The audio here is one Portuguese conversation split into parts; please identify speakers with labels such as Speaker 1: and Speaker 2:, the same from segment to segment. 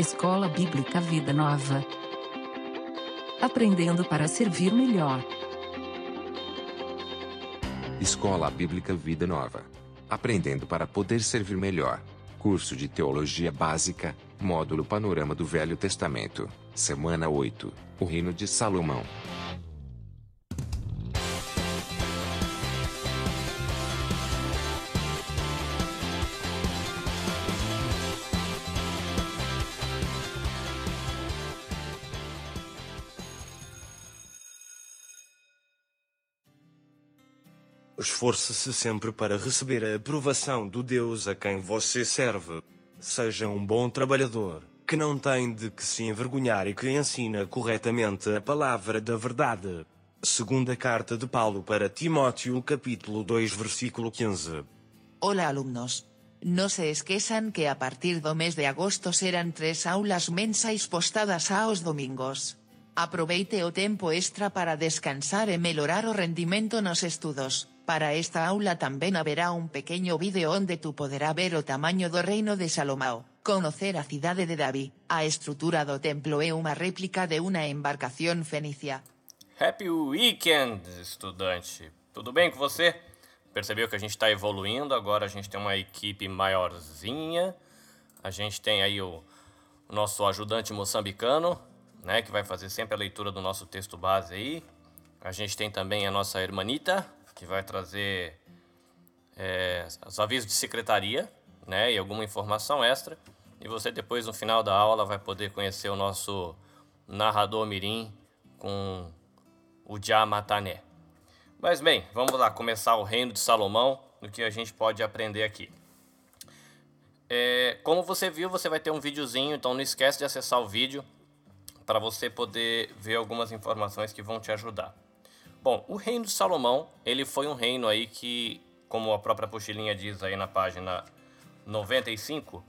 Speaker 1: Escola Bíblica Vida Nova. Aprendendo para servir melhor.
Speaker 2: Escola Bíblica Vida Nova. Aprendendo para poder servir melhor. Curso de Teologia Básica, Módulo Panorama do Velho Testamento, Semana 8, O Reino de Salomão.
Speaker 3: Esforce-se sempre para receber a aprovação do Deus a quem você serve. Seja um bom trabalhador, que não tem de que se envergonhar e que ensina corretamente a palavra da verdade. Segunda carta de Paulo para Timóteo, capítulo 2, versículo 15.
Speaker 4: Hola alumnos. No se esqueçan que a partir do mes de agosto serán tres aulas mensais postadas aos domingos. Aproveite o tempo extra para descansar e melhorar o rendimento nos estudos. Para esta aula también haberá un pequeño vídeo onde tú poderá ver o tamaño do reino de Salomao, conocer a cidade de Davi, a estrutura do templo e unha réplica de unha embarcación fenicia.
Speaker 5: Happy Weekend, estudante! Tudo bem com você? Percebeu que a gente está evoluindo, agora a gente tem uma equipe maiorzinha, a gente tem aí o, o nosso ajudante moçambicano, né, que vai fazer sempre a leitura do nosso texto base aí. A gente tem também a nossa hermanita, que vai trazer é, os avisos de secretaria né, e alguma informação extra. E você depois, no final da aula, vai poder conhecer o nosso narrador mirim com o Jamatané. Mas bem, vamos lá começar o reino de Salomão, no que a gente pode aprender aqui. É, como você viu, você vai ter um videozinho, então não esquece de acessar o vídeo para você poder ver algumas informações que vão te ajudar. Bom, o reino de Salomão, ele foi um reino aí que, como a própria pochilinha diz aí na página 95,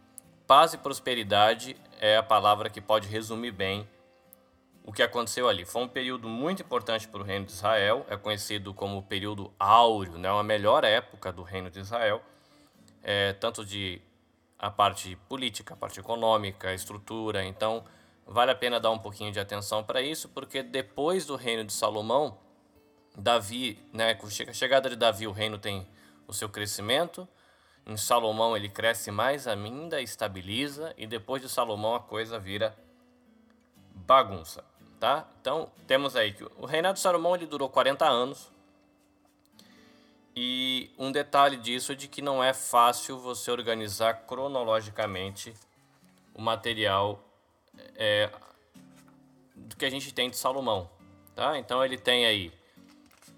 Speaker 5: paz e prosperidade é a palavra que pode resumir bem o que aconteceu ali. Foi um período muito importante para o reino de Israel, é conhecido como o período áureo, né, a melhor época do reino de Israel, é, tanto de a parte política, a parte econômica, a estrutura. Então, vale a pena dar um pouquinho de atenção para isso, porque depois do reino de Salomão, Davi, né, com a chegada de Davi, o reino tem o seu crescimento. Em Salomão ele cresce mais ainda, estabiliza e depois de Salomão a coisa vira bagunça, tá? Então, temos aí que o reinado de Salomão ele durou 40 anos. E um detalhe disso é de que não é fácil você organizar cronologicamente o material é, do que a gente tem de Salomão, tá? Então ele tem aí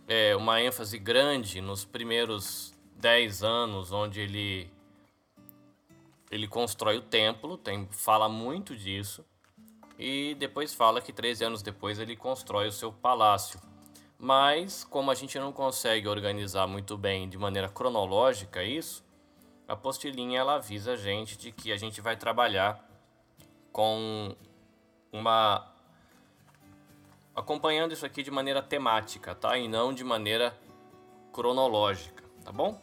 Speaker 5: é, uma ênfase grande nos primeiros 10 anos, onde ele, ele constrói o templo, tem, fala muito disso, e depois fala que 13 anos depois ele constrói o seu palácio. Mas, como a gente não consegue organizar muito bem de maneira cronológica isso, a postilinha ela avisa a gente de que a gente vai trabalhar com uma acompanhando isso aqui de maneira temática, tá? E não de maneira cronológica, tá bom?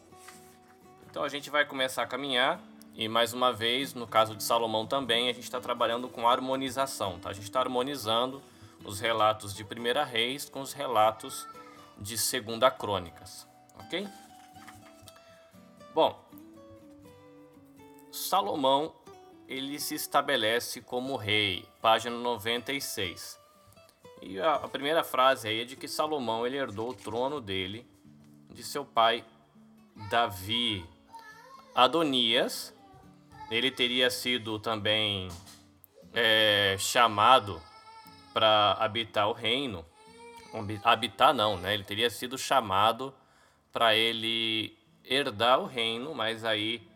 Speaker 5: Então a gente vai começar a caminhar e mais uma vez, no caso de Salomão também, a gente está trabalhando com harmonização, tá? A gente está harmonizando os relatos de Primeira Reis com os relatos de Segunda Crônicas, ok? Bom, Salomão ele se estabelece como rei, página 96. E a, a, primeira frase aí é de que Salomão ele herdou o trono dele de seu pai Davi. Adonias, ele teria sido também é, chamado para habitar o reino. Habitar não, né? Ele teria sido chamado para ele herdar o reino, mas aí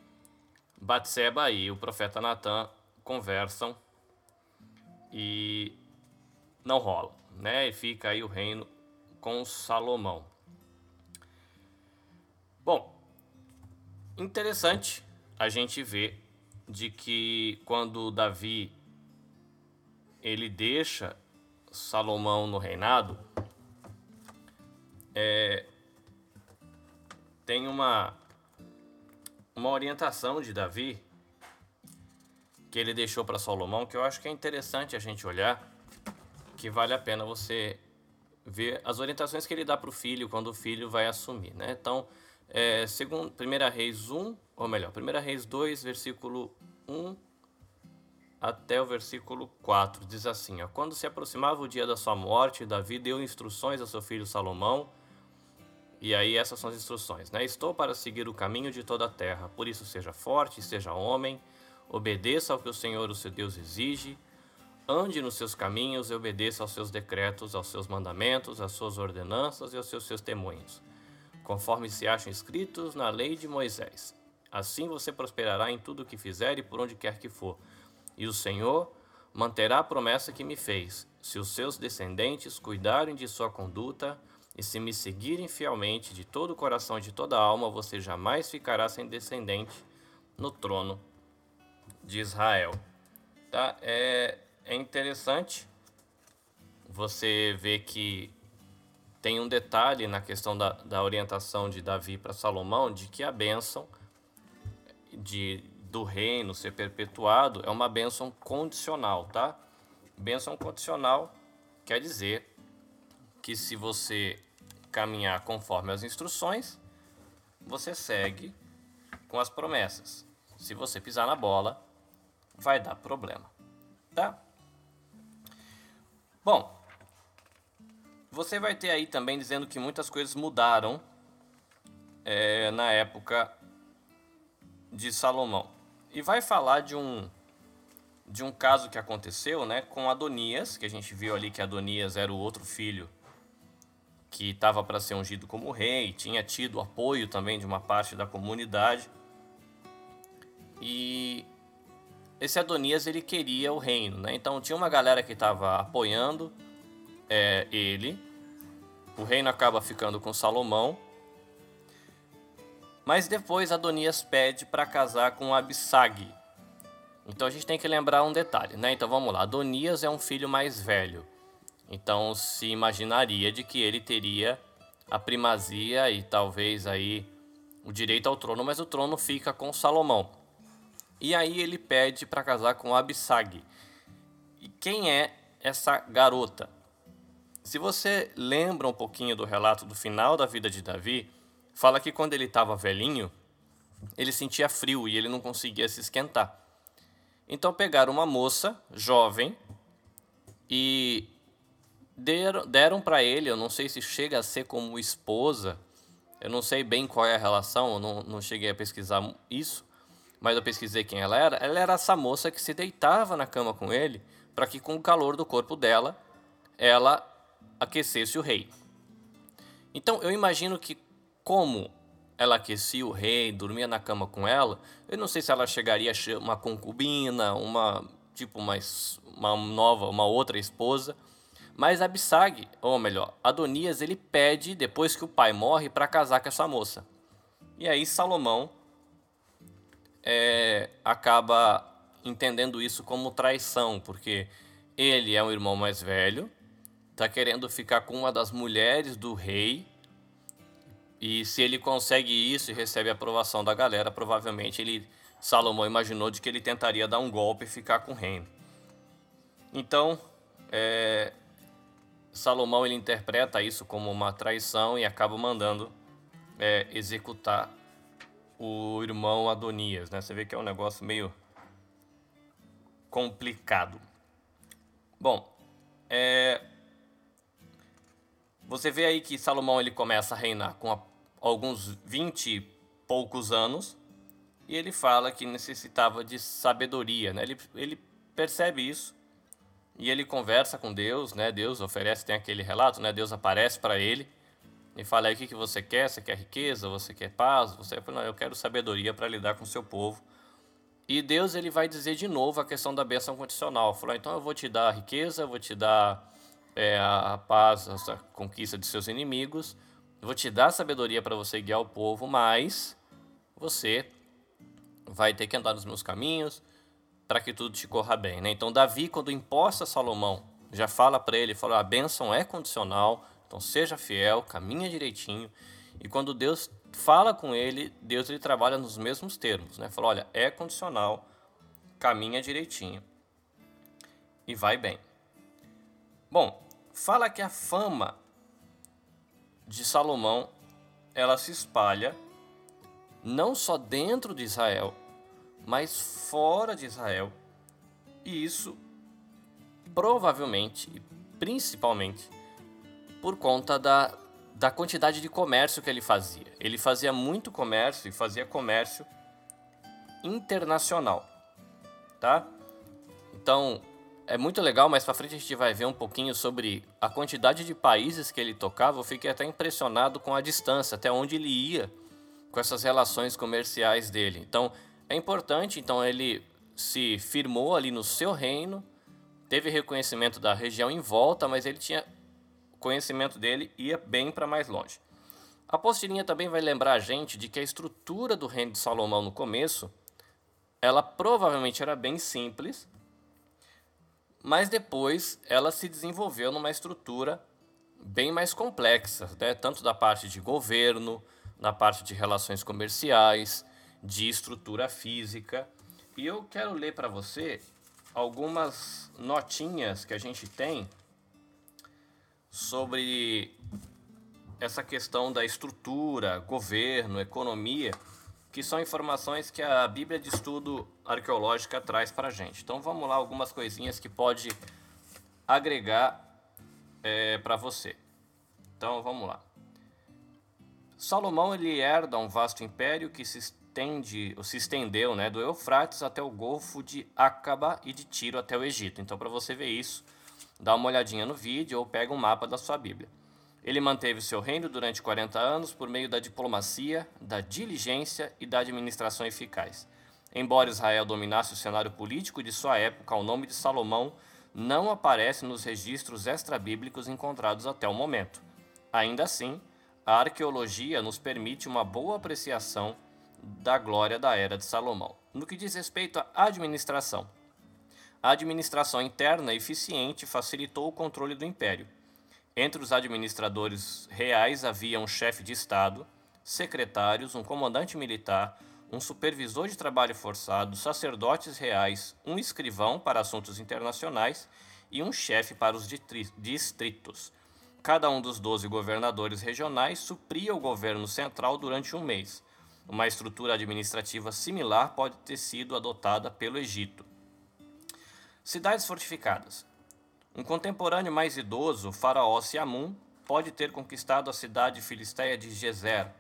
Speaker 5: Batseba e o profeta Natan conversam e não rola, né? E fica aí o reino com Salomão. Bom, interessante a gente ver de que quando Davi ele deixa Salomão no reinado, é, tem uma uma orientação de Davi que ele deixou para Salomão, que eu acho que é interessante a gente olhar, que vale a pena você ver as orientações que ele dá para o filho quando o filho vai assumir, né? Então, é, segundo 1 Reis 1, ou melhor, 1 Reis 2, versículo 1 até o versículo 4, diz assim: ó, Quando se aproximava o dia da sua morte, Davi deu instruções a seu filho Salomão. E aí essas são as instruções, né? Estou para seguir o caminho de toda a terra, por isso seja forte, seja homem, obedeça ao que o Senhor, o seu Deus, exige, ande nos seus caminhos e obedeça aos seus decretos, aos seus mandamentos, às suas ordenanças e aos seus testemunhos, conforme se acham escritos na lei de Moisés. Assim você prosperará em tudo o que fizer e por onde quer que for. E o Senhor manterá a promessa que me fez, se os seus descendentes cuidarem de sua conduta e se me seguirem fielmente de todo o coração e de toda a alma, você jamais ficará sem descendente no trono de Israel. Tá? É, é interessante você ver que tem um detalhe na questão da, da orientação de Davi para Salomão, de que a bênção de, do reino ser perpetuado é uma bênção condicional, tá? Bênção condicional quer dizer que se você caminhar conforme as instruções, você segue com as promessas. Se você pisar na bola, vai dar problema, tá? Bom, você vai ter aí também dizendo que muitas coisas mudaram é, na época de Salomão. E vai falar de um de um caso que aconteceu, né, com Adonias, que a gente viu ali que Adonias era o outro filho que estava para ser ungido como rei, tinha tido apoio também de uma parte da comunidade. E esse Adonias ele queria o reino, né? Então tinha uma galera que estava apoiando é, ele. O reino acaba ficando com Salomão mas depois Adonias pede para casar com Abissag. Então a gente tem que lembrar um detalhe, né? Então vamos lá. Adonias é um filho mais velho. Então se imaginaria de que ele teria a primazia e talvez aí o direito ao trono, mas o trono fica com Salomão. E aí ele pede para casar com Abissag. E quem é essa garota? Se você lembra um pouquinho do relato do final da vida de Davi, fala que quando ele estava velhinho, ele sentia frio e ele não conseguia se esquentar. Então pegaram uma moça jovem e deram, deram para ele, eu não sei se chega a ser como esposa, eu não sei bem qual é a relação, eu não, não cheguei a pesquisar isso, mas eu pesquisei quem ela era. Ela era essa moça que se deitava na cama com ele para que com o calor do corpo dela ela aquecesse o rei. Então eu imagino que como ela aquecia o rei, dormia na cama com ela, eu não sei se ela chegaria a ser uma concubina, uma tipo uma, uma nova, uma outra esposa, mas Abissag, ou melhor, Adonias, ele pede depois que o pai morre para casar com essa moça. E aí Salomão é, acaba entendendo isso como traição, porque ele é um irmão mais velho, está querendo ficar com uma das mulheres do rei e se ele consegue isso e recebe a aprovação da galera, provavelmente ele Salomão imaginou de que ele tentaria dar um golpe e ficar com o reino. Então, é, Salomão ele interpreta isso como uma traição e acaba mandando é, executar o irmão Adonias. Né? Você vê que é um negócio meio complicado. Bom, é, você vê aí que Salomão ele começa a reinar com a, alguns vinte e poucos anos e ele fala que necessitava de sabedoria, né? Ele, ele percebe isso e ele conversa com Deus, né? Deus oferece, tem aquele relato, né? Deus aparece para ele e fala aí o que, que você quer, você quer riqueza, você quer paz, você não, eu quero sabedoria para lidar com o seu povo. E Deus ele vai dizer de novo a questão da bênção condicional. Falou, então eu vou te dar riqueza, eu vou te dar é, a paz, a conquista de seus inimigos. Vou te dar sabedoria para você guiar o povo, mas você vai ter que andar nos meus caminhos para que tudo te corra bem. Né? Então, Davi, quando imposta Salomão, já fala para ele: fala, a bênção é condicional, então seja fiel, caminha direitinho. E quando Deus fala com ele, Deus ele trabalha nos mesmos termos. Né? Fala: olha, é condicional, caminha direitinho e vai bem. Bom, fala que a fama de Salomão ela se espalha não só dentro de Israel, mas fora de Israel. E isso provavelmente e principalmente por conta da, da quantidade de comércio que ele fazia. Ele fazia muito comércio e fazia comércio internacional, tá? Então, é muito legal, mas para frente a gente vai ver um pouquinho sobre a quantidade de países que ele tocava. Eu fiquei até impressionado com a distância, até onde ele ia com essas relações comerciais dele. Então, é importante, então ele se firmou ali no seu reino, teve reconhecimento da região em volta, mas ele tinha conhecimento dele ia bem para mais longe. A postilinha também vai lembrar a gente de que a estrutura do reino de Salomão no começo, ela provavelmente era bem simples, mas depois ela se desenvolveu numa estrutura bem mais complexa, né? tanto da parte de governo, da parte de relações comerciais, de estrutura física. E eu quero ler para você algumas notinhas que a gente tem sobre essa questão da estrutura, governo, economia, que são informações que a Bíblia de Estudo Arqueológica traz para a gente. Então vamos lá, algumas coisinhas que pode agregar é, para você. Então vamos lá. Salomão ele herda um vasto império que se estende, ou se estendeu, né, do Eufrates até o Golfo de Acaba e de Tiro até o Egito. Então para você ver isso, dá uma olhadinha no vídeo ou pega um mapa da sua Bíblia. Ele manteve seu reino durante 40 anos por meio da diplomacia, da diligência e da administração eficaz. Embora Israel dominasse o cenário político de sua época, o nome de Salomão não aparece nos registros extrabíblicos encontrados até o momento. Ainda assim, a arqueologia nos permite uma boa apreciação da glória da era de Salomão. No que diz respeito à administração, a administração interna eficiente facilitou o controle do império. Entre os administradores reais havia um chefe de Estado, secretários, um comandante militar, um supervisor de trabalho forçado, sacerdotes reais, um escrivão para assuntos internacionais e um chefe para os distritos. Cada um dos doze governadores regionais supria o governo central durante um mês. Uma estrutura administrativa similar pode ter sido adotada pelo Egito. Cidades fortificadas. Um contemporâneo mais idoso, Faraó Siamun, pode ter conquistado a cidade filisteia de Gezer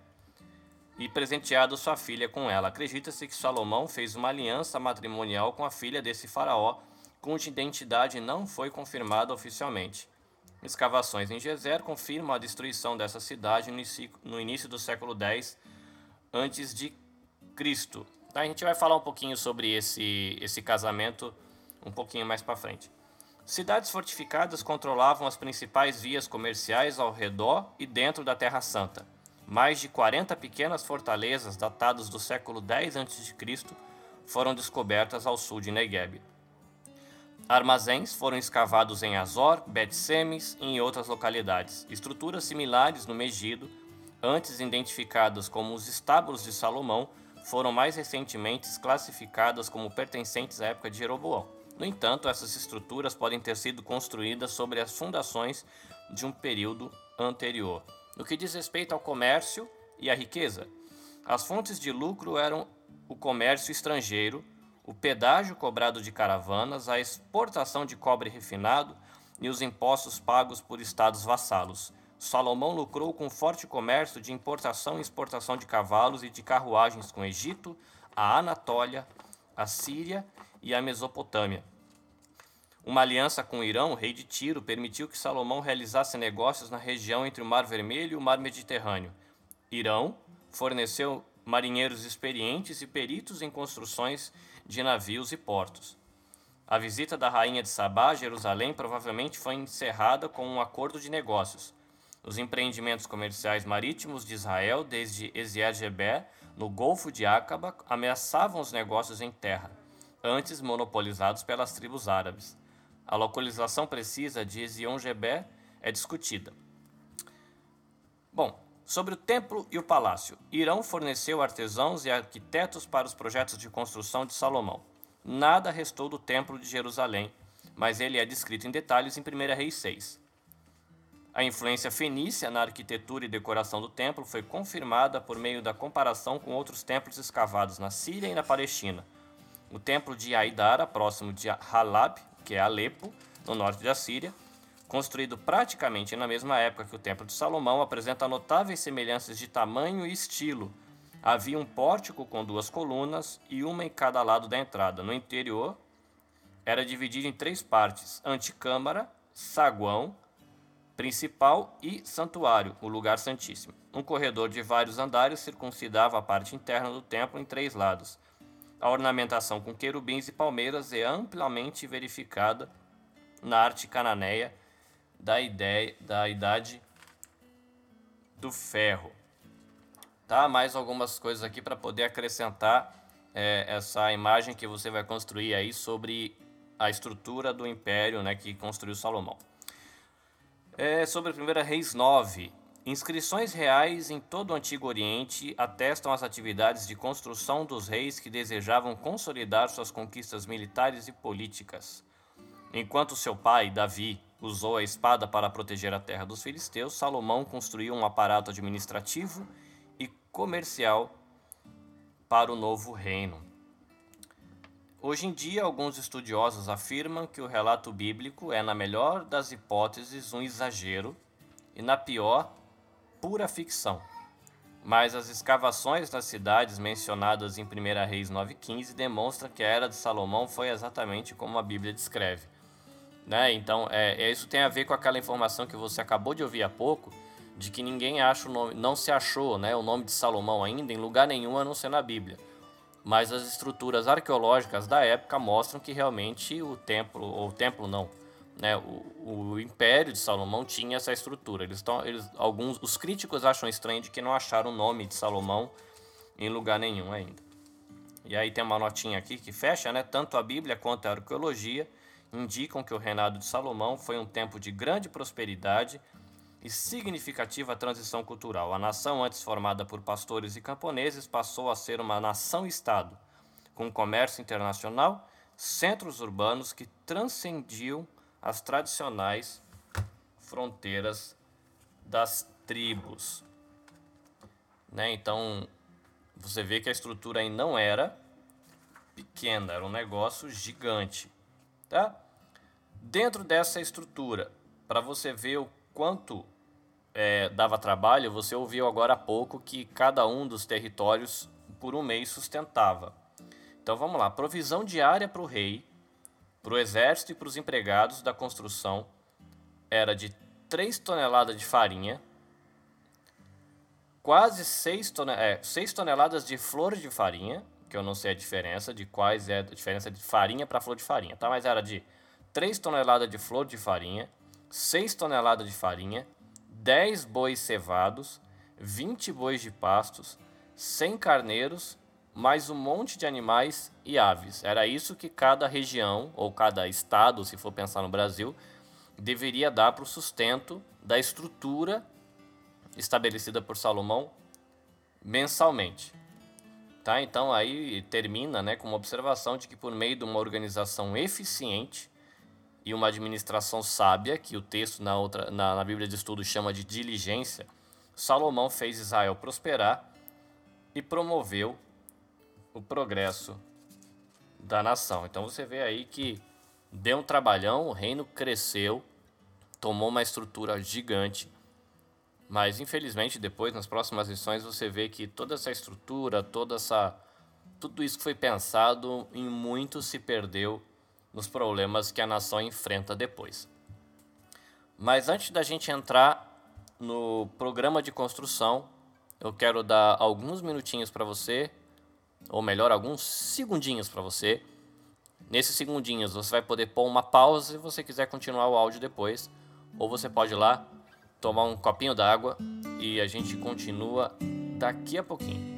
Speaker 5: e presenteado sua filha com ela. Acredita-se que Salomão fez uma aliança matrimonial com a filha desse faraó, cuja identidade não foi confirmada oficialmente. Escavações em Gezer confirmam a destruição dessa cidade no início do século X antes de Cristo. Tá, a gente vai falar um pouquinho sobre esse, esse casamento um pouquinho mais para frente. Cidades fortificadas controlavam as principais vias comerciais ao redor e dentro da Terra Santa. Mais de 40 pequenas fortalezas datadas do século 10 a.C. foram descobertas ao sul de Negev. Armazéns foram escavados em Azor, Bet-Semes e em outras localidades. Estruturas similares no Megido, antes identificadas como os estábulos de Salomão, foram mais recentemente classificadas como pertencentes à época de Jeroboão. No entanto, essas estruturas podem ter sido construídas sobre as fundações de um período anterior. No que diz respeito ao comércio e à riqueza, as fontes de lucro eram o comércio estrangeiro, o pedágio cobrado de caravanas, a exportação de cobre refinado e os impostos pagos por estados vassalos. Salomão lucrou com forte comércio de importação e exportação de cavalos e de carruagens com Egito, a Anatólia, a Síria e a Mesopotâmia. Uma aliança com o Irão, rei de Tiro, permitiu que Salomão realizasse negócios na região entre o Mar Vermelho e o Mar Mediterrâneo. Irão forneceu marinheiros experientes e peritos em construções de navios e portos. A visita da rainha de Sabá a Jerusalém provavelmente foi encerrada com um acordo de negócios. Os empreendimentos comerciais marítimos de Israel, desde Ezier-Geber, no Golfo de Acaba, ameaçavam os negócios em terra antes monopolizados pelas tribos árabes. A localização precisa de Ezion-Geber é discutida. Bom, sobre o templo e o palácio. Irão forneceu artesãos e arquitetos para os projetos de construção de Salomão. nada restou do Templo de Jerusalém, mas ele é descrito em detalhes em 1 Reis 6. A influência fenícia na arquitetura e decoração do templo foi confirmada por meio da comparação com outros templos escavados na Síria e na Palestina. O templo de Aidara, próximo de Halab, que é Alepo, no norte da Síria, construído praticamente na mesma época que o Templo de Salomão, apresenta notáveis semelhanças de tamanho e estilo. Havia um pórtico com duas colunas e uma em cada lado da entrada. No interior, era dividido em três partes: anticâmara, saguão, principal e santuário, o lugar santíssimo. Um corredor de vários andares circuncidava a parte interna do templo em três lados. A ornamentação com querubins e palmeiras é amplamente verificada na arte cananeia da ideia da idade do ferro. Tá? Mais algumas coisas aqui para poder acrescentar é, essa imagem que você vai construir aí sobre a estrutura do império né, que construiu Salomão. É, sobre a primeira Reis 9. Inscrições reais em todo o Antigo Oriente atestam as atividades de construção dos reis que desejavam consolidar suas conquistas militares e políticas. Enquanto seu pai, Davi, usou a espada para proteger a terra dos filisteus, Salomão construiu um aparato administrativo e comercial para o novo reino. Hoje em dia, alguns estudiosos afirmam que o relato bíblico é, na melhor das hipóteses, um exagero e, na pior, pura ficção. Mas as escavações das cidades mencionadas em 1 Reis 9,15 demonstram que a era de Salomão foi exatamente como a Bíblia descreve. Né? Então, é, é, isso tem a ver com aquela informação que você acabou de ouvir há pouco, de que ninguém acha o nome, não se achou né, o nome de Salomão ainda em lugar nenhum a não ser na Bíblia mas as estruturas arqueológicas da época mostram que realmente o templo, ou o templo não, né, o, o Império de Salomão tinha essa estrutura. Eles estão, eles, alguns, os críticos acham estranho de que não acharam o nome de Salomão em lugar nenhum ainda. E aí tem uma notinha aqui que fecha, né? Tanto a Bíblia quanto a arqueologia indicam que o reinado de Salomão foi um tempo de grande prosperidade e significativa transição cultural. A nação, antes formada por pastores e camponeses, passou a ser uma nação-estado, com comércio internacional, centros urbanos que transcendiam as tradicionais fronteiras das tribos. Né? Então, você vê que a estrutura aí não era pequena, era um negócio gigante. Tá? Dentro dessa estrutura, para você ver o quanto é, dava trabalho, você ouviu agora há pouco que cada um dos territórios por um mês sustentava. Então vamos lá: provisão diária para o rei, para o exército e para os empregados da construção era de 3 toneladas de farinha, quase 6, ton é, 6 toneladas de flor de farinha, que eu não sei a diferença de quais é a diferença de farinha para flor de farinha, tá? Mas era de 3 toneladas de flor de farinha, 6 toneladas de farinha, 10 bois cevados, 20 bois de pastos, 100 carneiros, mais um monte de animais e aves. Era isso que cada região, ou cada estado, se for pensar no Brasil, deveria dar para o sustento da estrutura estabelecida por Salomão mensalmente. Tá? Então aí termina né, com uma observação de que por meio de uma organização eficiente, e uma administração sábia, que o texto na, outra, na, na Bíblia de Estudo chama de diligência, Salomão fez Israel prosperar e promoveu o progresso da nação. Então você vê aí que deu um trabalhão, o reino cresceu, tomou uma estrutura gigante, mas infelizmente depois nas próximas lições você vê que toda essa estrutura, toda essa tudo isso que foi pensado em muito se perdeu nos problemas que a nação enfrenta depois. Mas antes da gente entrar no programa de construção, eu quero dar alguns minutinhos para você, ou melhor, alguns segundinhos para você. Nesses segundinhos você vai poder pôr uma pausa se você quiser continuar o áudio depois, ou você pode ir lá tomar um copinho d'água e a gente continua daqui a pouquinho.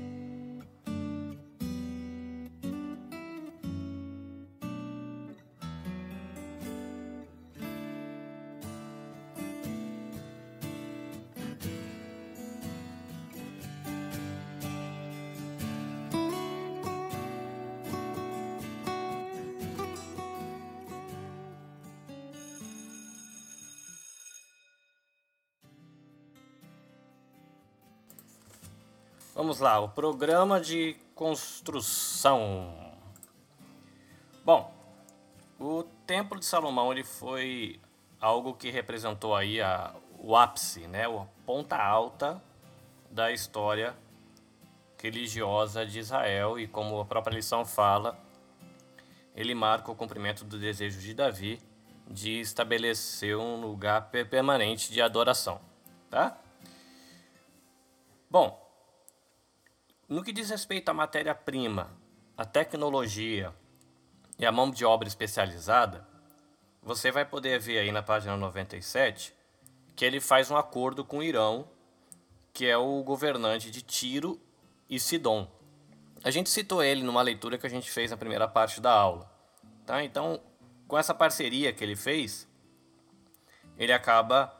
Speaker 5: Vamos lá, o programa de construção. Bom, o Templo de Salomão ele foi algo que representou aí a, o ápice, né, a ponta alta da história religiosa de Israel e como a própria lição fala, ele marca o cumprimento do desejo de Davi de estabelecer um lugar permanente de adoração, tá? Bom, no que diz respeito à matéria-prima, à tecnologia e à mão de obra especializada, você vai poder ver aí na página 97 que ele faz um acordo com o Irão, que é o governante de Tiro e Sidom. A gente citou ele numa leitura que a gente fez na primeira parte da aula. Tá? Então, com essa parceria que ele fez, ele acaba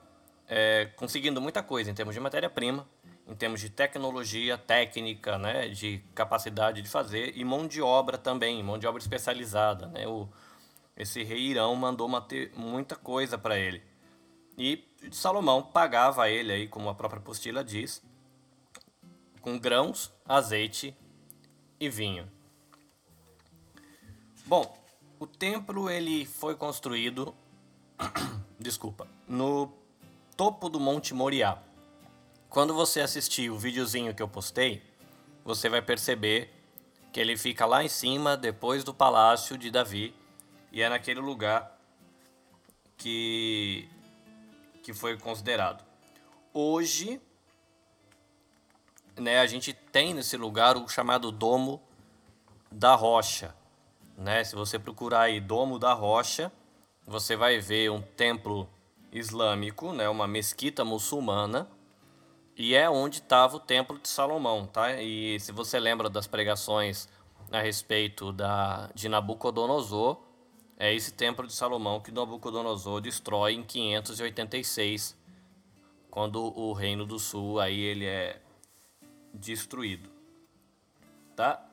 Speaker 5: é, conseguindo muita coisa em termos de matéria-prima, em termos de tecnologia, técnica, né, de capacidade de fazer e mão de obra também, mão de obra especializada. Né? O, esse rei Irão mandou manter muita coisa para ele. E Salomão pagava a ele, aí, como a própria apostila diz, com grãos, azeite e vinho. Bom, o templo ele foi construído, desculpa, no topo do Monte Moriá. Quando você assistir o videozinho que eu postei, você vai perceber que ele fica lá em cima, depois do palácio de Davi, e é naquele lugar que que foi considerado. Hoje, né, a gente tem nesse lugar o chamado Domo da Rocha. Né? Se você procurar aí Domo da Rocha, você vai ver um templo islâmico, né, uma mesquita muçulmana, e é onde estava o templo de Salomão, tá? E se você lembra das pregações a respeito da de Nabucodonosor, é esse templo de Salomão que Nabucodonosor destrói em 586, quando o reino do sul aí ele é destruído. Tá?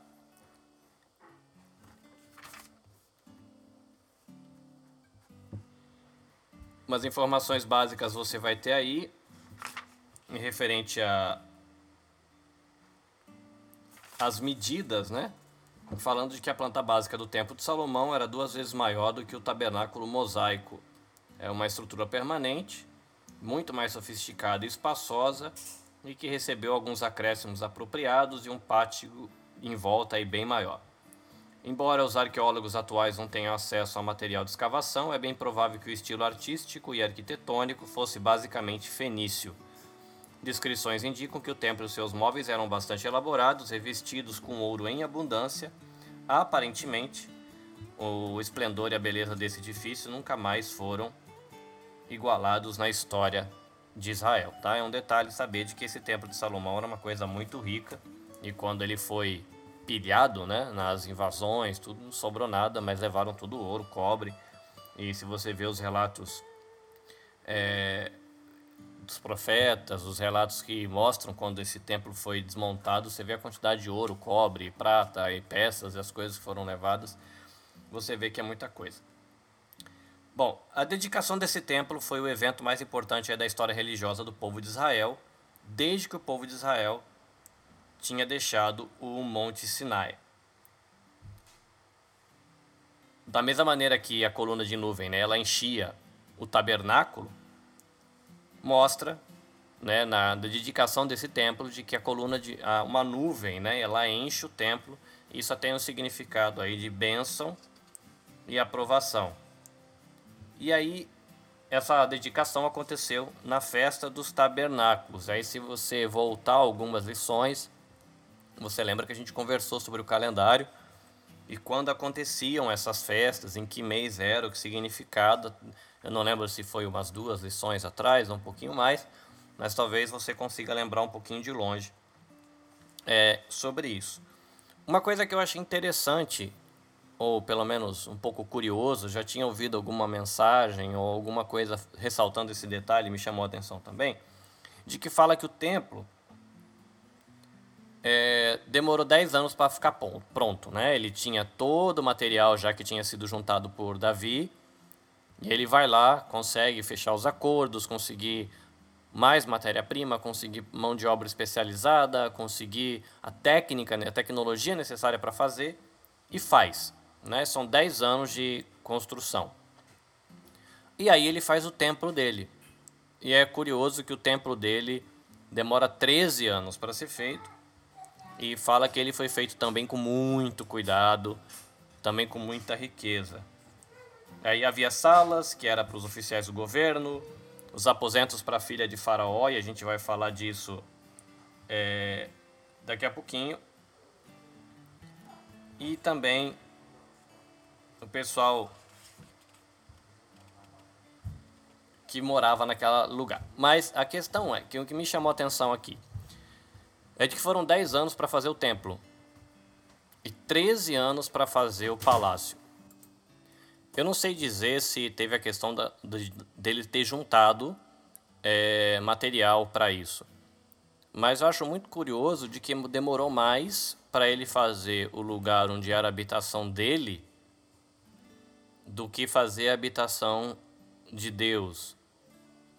Speaker 5: Umas informações básicas você vai ter aí em referente a as medidas, né? Falando de que a planta básica do Templo de Salomão era duas vezes maior do que o tabernáculo mosaico. É uma estrutura permanente, muito mais sofisticada e espaçosa, e que recebeu alguns acréscimos apropriados e um pátio em volta aí bem maior. Embora os arqueólogos atuais não tenham acesso ao material de escavação, é bem provável que o estilo artístico e arquitetônico fosse basicamente fenício. Descrições indicam que o templo e seus móveis eram bastante elaborados, revestidos com ouro em abundância. Aparentemente, o esplendor e a beleza desse edifício nunca mais foram igualados na história de Israel. Tá? É um detalhe saber de que esse templo de Salomão era uma coisa muito rica e quando ele foi pilhado né, nas invasões, tudo não sobrou nada, mas levaram tudo ouro, cobre. E se você vê os relatos é, dos profetas, os relatos que mostram quando esse templo foi desmontado, você vê a quantidade de ouro, cobre, prata e peças e as coisas que foram levadas, você vê que é muita coisa. Bom, a dedicação desse templo foi o evento mais importante da história religiosa do povo de Israel, desde que o povo de Israel tinha deixado o Monte Sinai. Da mesma maneira que a coluna de nuvem, né, ela enchia o tabernáculo, mostra né, na dedicação desse templo de que a coluna de a, uma nuvem, né, ela enche o templo. Isso tem um significado aí de bênção e aprovação. E aí essa dedicação aconteceu na festa dos tabernáculos. Aí se você voltar algumas lições, você lembra que a gente conversou sobre o calendário e quando aconteciam essas festas, em que mês era, o que significado. Eu não lembro se foi umas duas lições atrás, um pouquinho mais, mas talvez você consiga lembrar um pouquinho de longe é, sobre isso. Uma coisa que eu achei interessante, ou pelo menos um pouco curioso, já tinha ouvido alguma mensagem ou alguma coisa ressaltando esse detalhe, me chamou a atenção também, de que fala que o templo é, demorou 10 anos para ficar pronto. Né? Ele tinha todo o material já que tinha sido juntado por Davi, e ele vai lá, consegue fechar os acordos, conseguir mais matéria-prima, conseguir mão de obra especializada, conseguir a técnica, né, a tecnologia necessária para fazer e faz. Né? São 10 anos de construção. E aí ele faz o templo dele. E é curioso que o templo dele demora 13 anos para ser feito. E fala que ele foi feito também com muito cuidado, também com muita riqueza. Aí havia salas que era para os oficiais do governo, os aposentos para a filha de Faraó, e a gente vai falar disso é, daqui a pouquinho. E também o pessoal que morava naquele lugar. Mas a questão é que o que me chamou a atenção aqui é de que foram 10 anos para fazer o templo e 13 anos para fazer o palácio. Eu não sei dizer se teve a questão da, de, dele ter juntado é, material para isso. Mas eu acho muito curioso de que demorou mais para ele fazer o lugar onde era a habitação dele do que fazer a habitação de Deus.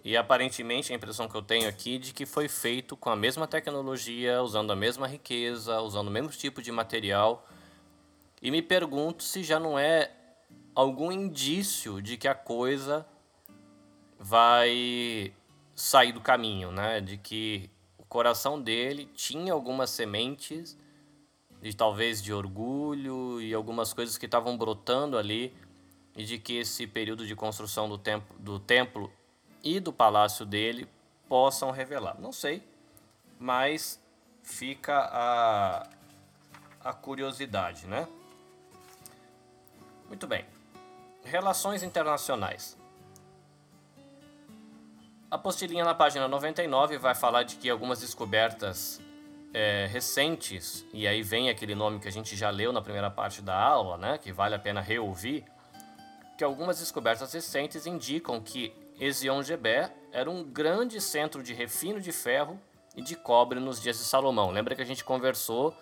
Speaker 5: E aparentemente a impressão que eu tenho aqui é de que foi feito com a mesma tecnologia, usando a mesma riqueza, usando o mesmo tipo de material. E me pergunto se já não é algum indício de que a coisa vai sair do caminho, né? De que o coração dele tinha algumas sementes de talvez de orgulho e algumas coisas que estavam brotando ali e de que esse período de construção do, templo, do templo e do palácio dele possam revelar. Não sei, mas fica a, a curiosidade, né? Muito bem. Relações internacionais. A postilhinha na página 99 vai falar de que algumas descobertas é, recentes, e aí vem aquele nome que a gente já leu na primeira parte da aula, né, que vale a pena reouvir, que algumas descobertas recentes indicam que Ezion-Geber era um grande centro de refino de ferro e de cobre nos dias de Salomão. Lembra que a gente conversou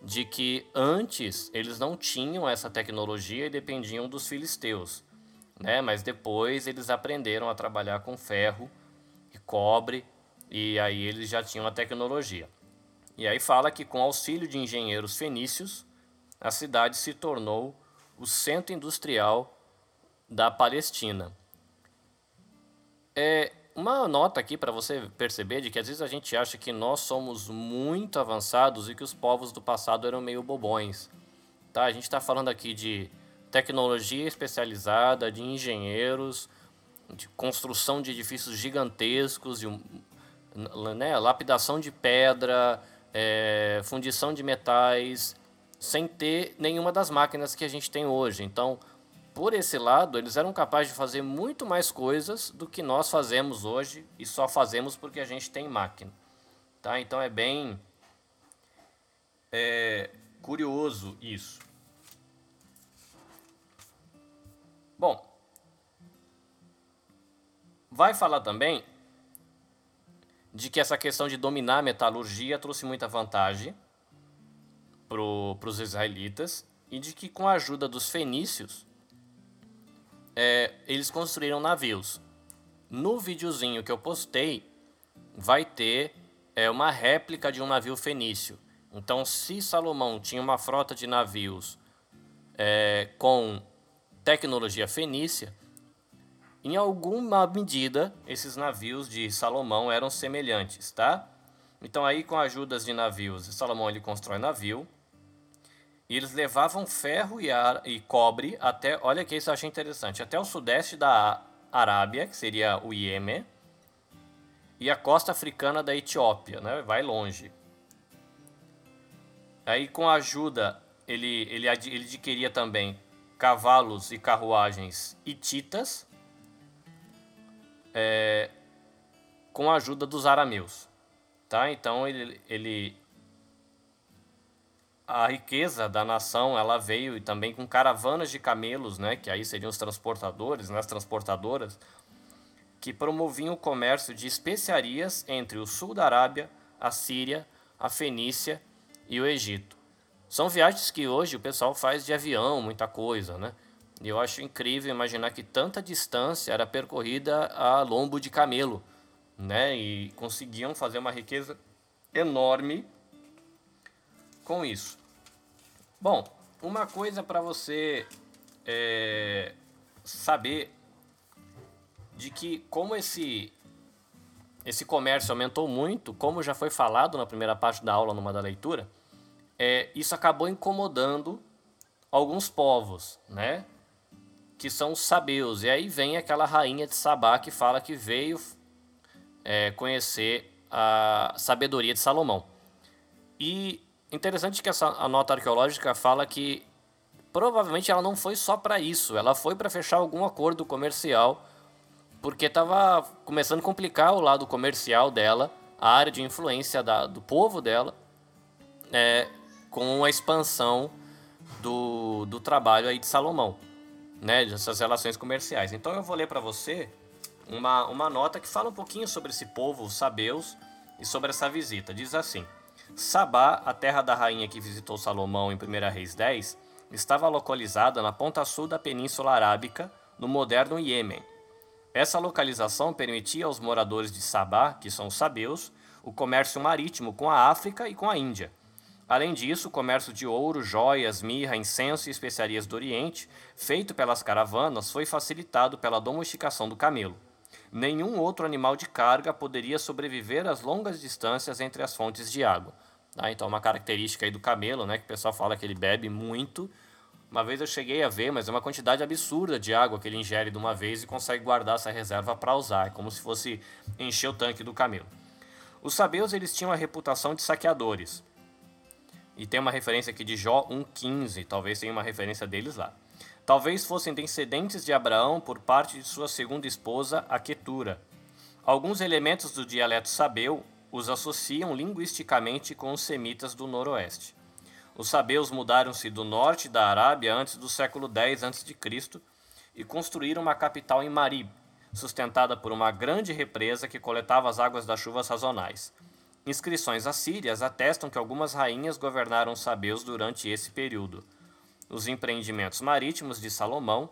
Speaker 5: de que antes eles não tinham essa tecnologia e dependiam dos filisteus, né? Mas depois eles aprenderam a trabalhar com ferro e cobre e aí eles já tinham a tecnologia. E aí fala que com auxílio de engenheiros fenícios, a cidade se tornou o centro industrial da Palestina. É, uma nota aqui para você perceber de que às vezes a gente acha que nós somos muito avançados e que os povos do passado eram meio bobões. Tá? A gente está falando aqui de tecnologia especializada, de engenheiros, de construção de edifícios gigantescos, de, né, lapidação de pedra, é, fundição de metais, sem ter nenhuma das máquinas que a gente tem hoje. Então, por esse lado, eles eram capazes de fazer muito mais coisas do que nós fazemos hoje e só fazemos porque a gente tem máquina. Tá? Então é bem é, curioso isso. Bom, vai falar também de que essa questão de dominar a metalurgia trouxe muita vantagem para os israelitas e de que com a ajuda dos fenícios é, eles construíram navios. No videozinho que eu postei, vai ter é, uma réplica de um navio fenício. Então, se Salomão tinha uma frota de navios é, com tecnologia fenícia, em alguma medida esses navios de Salomão eram semelhantes, tá? Então aí com a ajuda de navios, Salomão ele constrói navio, e eles levavam ferro e, ar, e cobre até, olha que isso eu achei interessante, até o sudeste da Arábia, que seria o Iêmen, e a costa africana da Etiópia, né? Vai longe. Aí com a ajuda, ele, ele, ele adquiria também cavalos e carruagens hititas, é, com a ajuda dos arameus. Tá? Então ele, ele a riqueza da nação ela veio também com caravanas de camelos, né, que aí seriam os transportadores, né, as transportadoras, que promoviam o comércio de especiarias entre o sul da Arábia, a Síria, a Fenícia e o Egito. São viagens que hoje o pessoal faz de avião, muita coisa, né? E eu acho incrível imaginar que tanta distância era percorrida a lombo de camelo, né? E conseguiam fazer uma riqueza enorme com isso. Bom, uma coisa para você é, saber de que como esse esse comércio aumentou muito, como já foi falado na primeira parte da aula numa da leitura, é, isso acabou incomodando alguns povos, né? Que são os sabeus. E aí vem aquela rainha de Sabá que fala que veio é, conhecer a sabedoria de Salomão. E interessante que essa nota arqueológica fala que provavelmente ela não foi só para isso, ela foi para fechar algum acordo comercial, porque estava começando a complicar o lado comercial dela, a área de influência da, do povo dela, é, com a expansão do, do trabalho aí de Salomão, né, dessas relações comerciais. Então eu vou ler para você uma, uma nota que fala um pouquinho sobre esse povo, os sabeus, e sobre essa visita. Diz assim: Sabá, a terra da rainha que visitou Salomão em 1 Reis 10, estava localizada na ponta sul da Península Arábica, no moderno Iêmen. Essa localização permitia aos moradores de Sabá, que são os sabeus, o comércio marítimo com a África e com a Índia. Além disso, o comércio de ouro, joias, mirra, incenso e especiarias do Oriente, feito pelas caravanas, foi facilitado pela domesticação do camelo. Nenhum outro animal de carga poderia sobreviver às longas distâncias entre as fontes de água. Tá? Então, uma característica aí do camelo, né, que o pessoal fala que ele bebe muito. Uma vez eu cheguei a ver, mas é uma quantidade absurda de água que ele ingere de uma vez e consegue guardar essa reserva para usar, é como se fosse encher o tanque do camelo. Os sabeus eles tinham a reputação de saqueadores. E tem uma referência aqui de Jó 1,15, talvez tenha uma referência deles lá. Talvez fossem descendentes de Abraão por parte de sua segunda esposa, Aquetura. Alguns elementos do dialeto sabeu os associam linguisticamente com os semitas do noroeste. Os sabeus mudaram-se do norte da Arábia antes do século X a.C. e construíram uma capital em Marib, sustentada por uma grande represa que coletava as águas das chuvas sazonais. Inscrições assírias atestam que algumas rainhas governaram os sabeus durante esse período os empreendimentos marítimos de Salomão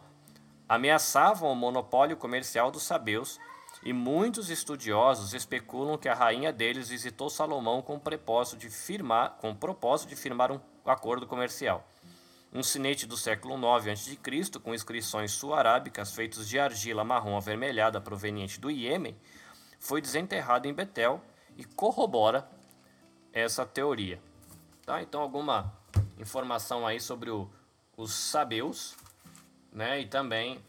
Speaker 5: ameaçavam o monopólio comercial dos sabeus e muitos estudiosos especulam que a rainha deles visitou Salomão com o propósito de firmar, com propósito de firmar um acordo comercial. Um sinete do século IX a.C., com inscrições sul-arábicas feitas de argila marrom avermelhada proveniente do Iêmen, foi desenterrado em Betel e corrobora essa teoria. Tá? Então, alguma informação aí sobre o, os sabeus, né? E também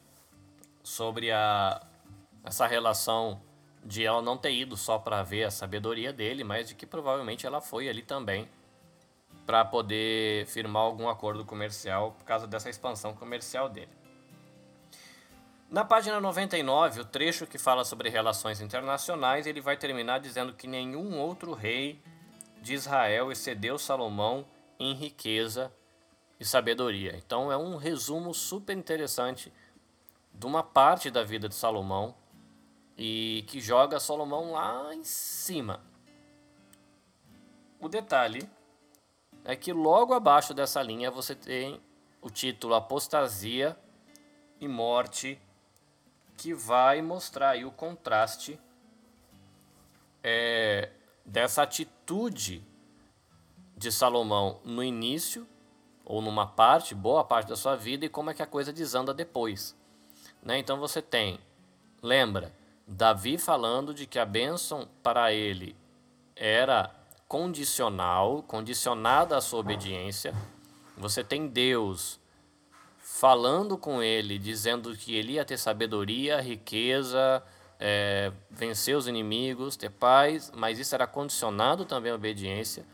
Speaker 5: sobre a, essa relação de ela não ter ido só para ver a sabedoria dele, mas de que provavelmente ela foi ali também para poder firmar algum acordo comercial por causa dessa expansão comercial dele. Na página 99, o trecho que fala sobre relações internacionais, ele vai terminar dizendo que nenhum outro rei de Israel excedeu Salomão em riqueza e sabedoria. Então é um resumo super interessante de uma parte da vida de Salomão e que joga Salomão lá em cima. O detalhe é que logo abaixo dessa linha você tem o título Apostasia e Morte, que vai mostrar aí o contraste é, dessa atitude de Salomão no início ou numa parte, boa parte da sua vida e como é que a coisa desanda depois. Né? Então você tem, lembra, Davi falando de que a bênção para ele era condicional, condicionada à sua obediência. Você tem Deus falando com ele, dizendo que ele ia ter sabedoria, riqueza, é, vencer os inimigos, ter paz, mas isso era condicionado também à obediência.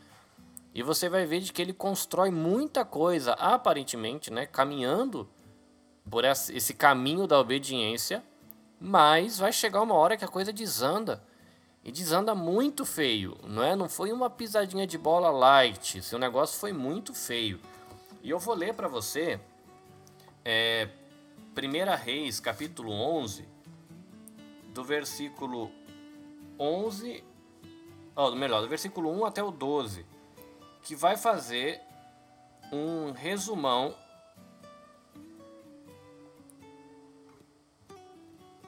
Speaker 5: E você vai ver de que ele constrói muita coisa, aparentemente, né, caminhando por esse caminho da obediência, mas vai chegar uma hora que a coisa desanda. E desanda muito feio, não é? Não foi uma pisadinha de bola light, seu negócio foi muito feio. E eu vou ler para você é, 1 Reis, capítulo 11, do versículo 11, oh, melhor, do versículo 1 até o 12 que vai fazer um resumão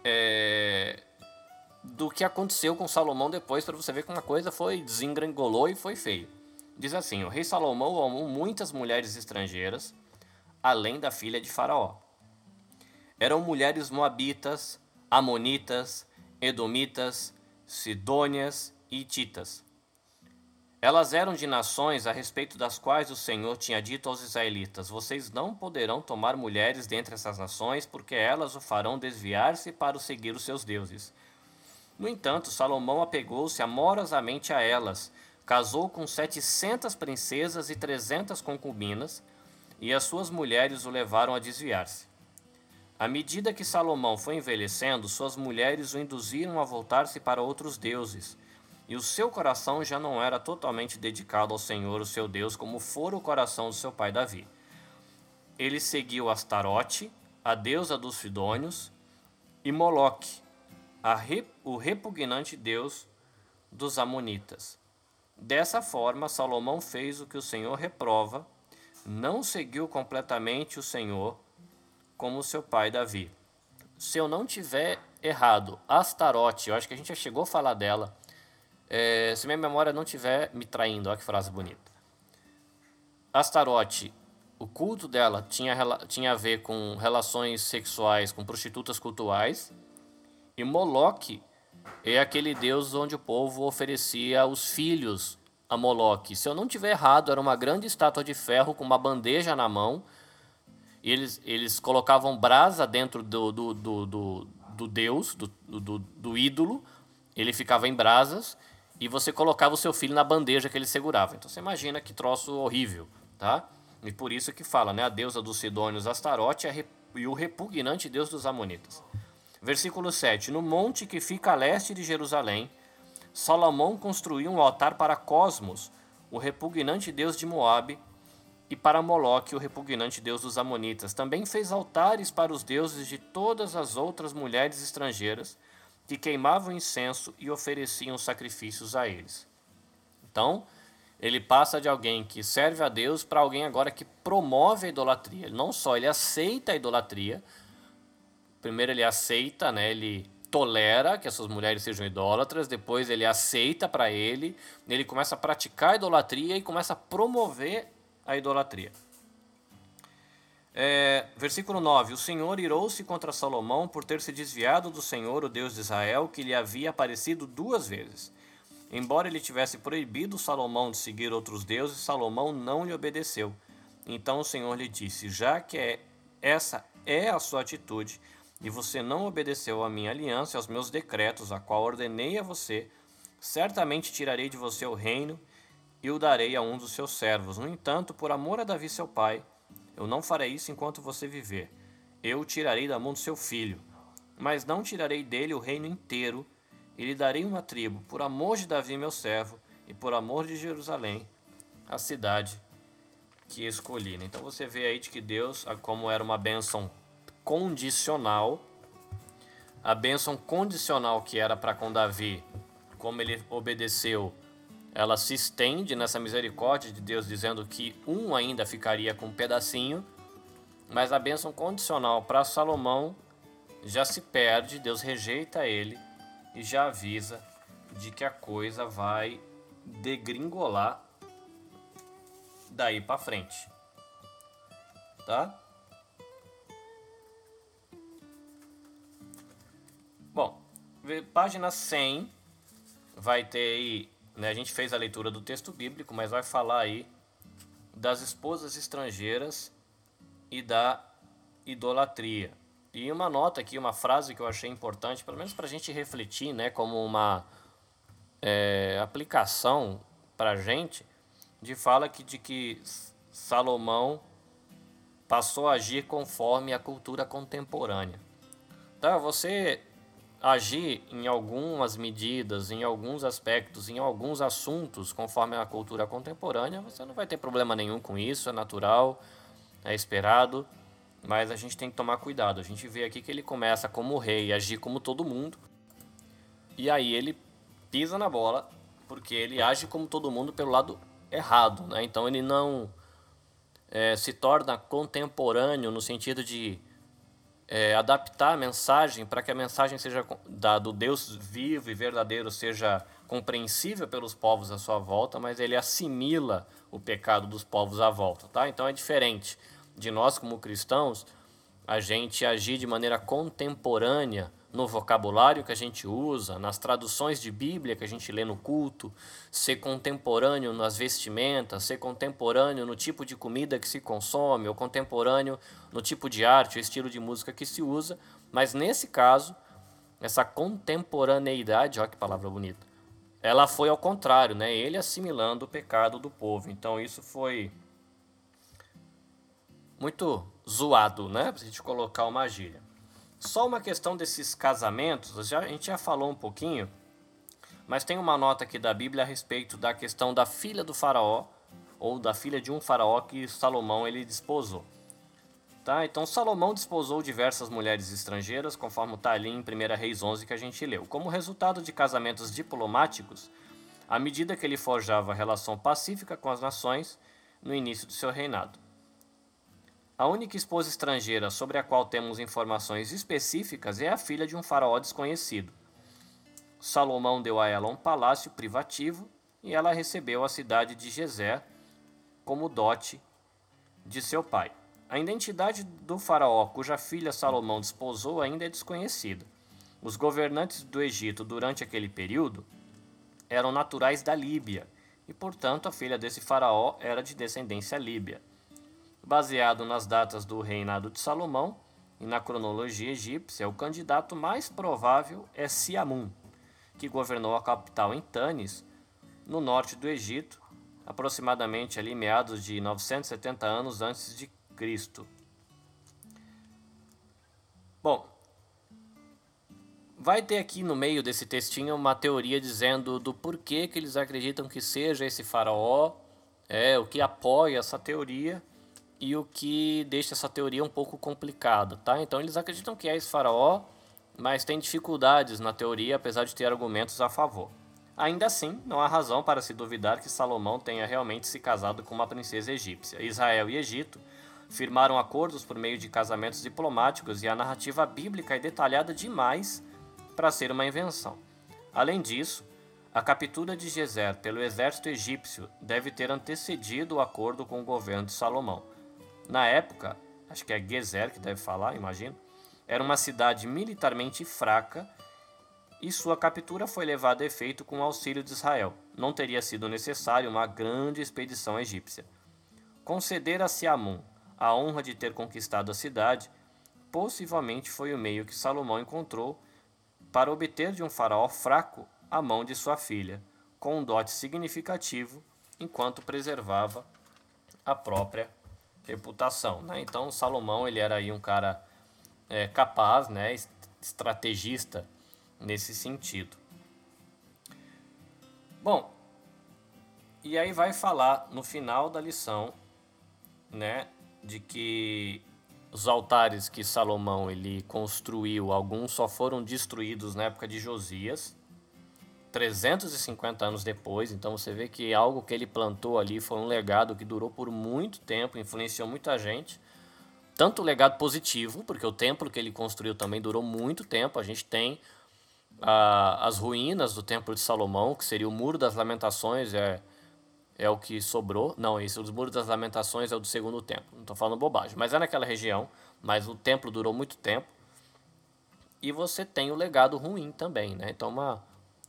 Speaker 5: é, do que aconteceu com Salomão depois, para você ver como a coisa foi desengrangolou e foi feio. Diz assim: o rei Salomão amou muitas mulheres estrangeiras, além da filha de Faraó. Eram mulheres moabitas, amonitas, edomitas, sidônias e hititas. Elas eram de nações a respeito das quais o Senhor tinha dito aos israelitas: Vocês não poderão tomar mulheres dentre essas nações, porque elas o farão desviar-se para seguir os seus deuses. No entanto, Salomão apegou-se amorosamente a elas, casou com setecentas princesas e trezentas concubinas, e as suas mulheres o levaram a desviar-se. À medida que Salomão foi envelhecendo, suas mulheres o induziram a voltar-se para outros deuses, e o seu coração já não era totalmente dedicado ao Senhor, o seu Deus, como fora o coração do seu pai Davi. Ele seguiu Astarote, a deusa dos Sidônios, e Moloque, o repugnante deus dos Amonitas. Dessa forma, Salomão fez o que o Senhor reprova, não seguiu completamente o Senhor, como seu pai Davi. Se eu não tiver errado, Astarote, eu acho que a gente já chegou a falar dela. É, se minha memória não tiver me traindo, olha que frase bonita. Astarote, o culto dela tinha, tinha a ver com relações sexuais com prostitutas cultuais. E Moloque é aquele deus onde o povo oferecia os filhos a Moloque. Se eu não tiver errado, era uma grande estátua de ferro com uma bandeja na mão eles, eles colocavam brasa dentro do, do, do, do, do deus, do, do, do ídolo, ele ficava em brasas e você colocava o seu filho na bandeja que ele segurava. Então você imagina que troço horrível, tá? E por isso que fala, né? A deusa dos Sidônios, Astarote, e o repugnante deus dos Amonitas. Versículo 7. No monte que fica a leste de Jerusalém, Salomão construiu um altar para Cosmos, o repugnante deus de Moabe, e para Moloque, o repugnante deus dos Amonitas. Também fez altares para os deuses de todas as outras mulheres estrangeiras que queimavam incenso e ofereciam sacrifícios a eles. Então, ele passa de alguém que serve a Deus para alguém agora que promove a idolatria. Não só ele aceita a idolatria, primeiro ele aceita, né, ele tolera que essas mulheres sejam idólatras, depois ele aceita para ele, ele começa a praticar a idolatria e começa a promover a idolatria. É, versículo 9: O Senhor irou-se contra Salomão por ter se desviado do Senhor, o Deus de Israel, que lhe havia aparecido duas vezes. Embora ele tivesse proibido Salomão de seguir outros deuses, Salomão não lhe obedeceu. Então o Senhor lhe disse: Já que é, essa é a sua atitude, e você não obedeceu à minha aliança e aos meus decretos, a qual ordenei a você, certamente tirarei de você o reino e o darei a um dos seus servos. No entanto, por amor a Davi seu pai, eu não farei isso enquanto você viver. Eu tirarei da mão do seu filho, mas não tirarei dele o reino inteiro, e lhe darei uma tribo, por amor de Davi meu servo, e por amor de Jerusalém, a cidade que escolhi. Então você vê aí de que Deus, como era uma bênção condicional, a bênção condicional que era para com Davi, como ele obedeceu ela se estende nessa misericórdia de Deus, dizendo que um ainda ficaria com um pedacinho, mas a bênção condicional para Salomão já se perde, Deus rejeita ele e já avisa de que a coisa vai degringolar daí para frente. Tá? Bom, página 100 vai ter aí né, a gente fez a leitura do texto bíblico, mas vai falar aí das esposas estrangeiras e da idolatria. E uma nota aqui, uma frase que eu achei importante, pelo menos para a gente refletir, né, como uma é, aplicação para a gente, de fala que, de que Salomão passou a agir conforme a cultura contemporânea. Tá, você agir em algumas medidas, em alguns aspectos, em alguns assuntos, conforme a cultura contemporânea, você não vai ter problema nenhum com isso, é natural, é esperado, mas a gente tem que tomar cuidado. A gente vê aqui que ele começa como rei, agir como todo mundo, e aí ele pisa na bola, porque ele age como todo mundo pelo lado errado, né? Então ele não é, se torna contemporâneo no sentido de é, adaptar a mensagem para que a mensagem seja da, do Deus vivo e verdadeiro seja compreensível pelos povos à sua volta, mas ele assimila o pecado dos povos à volta, tá? Então é diferente de nós como cristãos a gente agir de maneira contemporânea no vocabulário que a gente usa, nas traduções de Bíblia que a gente lê no culto, ser contemporâneo nas vestimentas, ser contemporâneo no tipo de comida que se consome, ou contemporâneo no tipo de arte, ou estilo de música que se usa, mas nesse caso, essa contemporaneidade, olha que palavra bonita, ela foi ao contrário, né? ele assimilando o pecado do povo. Então isso foi muito zoado, né? Para a gente colocar uma gíria. Só uma questão desses casamentos, já, a gente já falou um pouquinho, mas tem uma nota aqui da Bíblia a respeito da questão da filha do faraó, ou da filha de um faraó que Salomão ele desposou. Tá? Então Salomão desposou diversas mulheres estrangeiras, conforme está ali em 1 Reis 11 que a gente leu. Como resultado de casamentos diplomáticos, à medida que ele forjava relação pacífica com as nações no início do seu reinado. A única esposa estrangeira sobre a qual temos informações específicas é a filha de um faraó desconhecido. Salomão deu a ela um palácio privativo e ela recebeu a cidade de Gezer como dote de seu pai. A identidade do faraó cuja filha Salomão desposou ainda é desconhecida. Os governantes do Egito durante aquele período eram naturais da Líbia e, portanto, a filha desse faraó era de descendência líbia. Baseado nas datas do reinado de Salomão e na cronologia egípcia, o candidato mais provável é Siamun, que governou a capital em Tanis, no norte do Egito, aproximadamente ali meados de 970 anos antes de Cristo. Bom, vai ter aqui no meio desse textinho uma teoria dizendo do porquê que eles acreditam que seja esse faraó, é o que apoia essa teoria e o que deixa essa teoria um pouco complicada, tá? Então eles acreditam que é esse faraó, mas tem dificuldades na teoria, apesar de ter argumentos a favor. Ainda assim, não há razão para se duvidar que Salomão tenha realmente se casado com uma princesa egípcia. Israel e Egito firmaram acordos por meio de casamentos diplomáticos e a narrativa bíblica é detalhada demais para ser uma invenção. Além disso, a captura de Gezer pelo exército egípcio deve ter antecedido o acordo com o governo de Salomão. Na época, acho que é Gezer que deve falar, imagino, era uma cidade militarmente fraca e sua captura foi levada a efeito com o auxílio de Israel. Não teria sido necessário uma grande expedição egípcia. Conceder a Siamun a honra de ter conquistado a cidade possivelmente foi o meio que Salomão encontrou para obter de um faraó fraco a mão de sua filha, com um dote significativo, enquanto preservava a própria reputação. Né? Então Salomão ele era aí um cara é, capaz, né, estrategista nesse sentido. Bom, e aí vai falar no final da lição, né, de que os altares que Salomão ele construiu, alguns só foram destruídos na época de Josias, 350 anos depois. Então você vê que algo que ele plantou ali foi um legado que durou por muito tempo, influenciou muita gente. Tanto o legado positivo, porque o templo que ele construiu também durou muito tempo. A gente tem ah, as ruínas do templo de Salomão, que seria o Muro das Lamentações, é é o que sobrou. Não, esse, os Muros das Lamentações é o do segundo templo. Não estou falando bobagem. Mas é naquela região. Mas o templo durou muito tempo. E você tem o legado ruim também, né? Então, uma,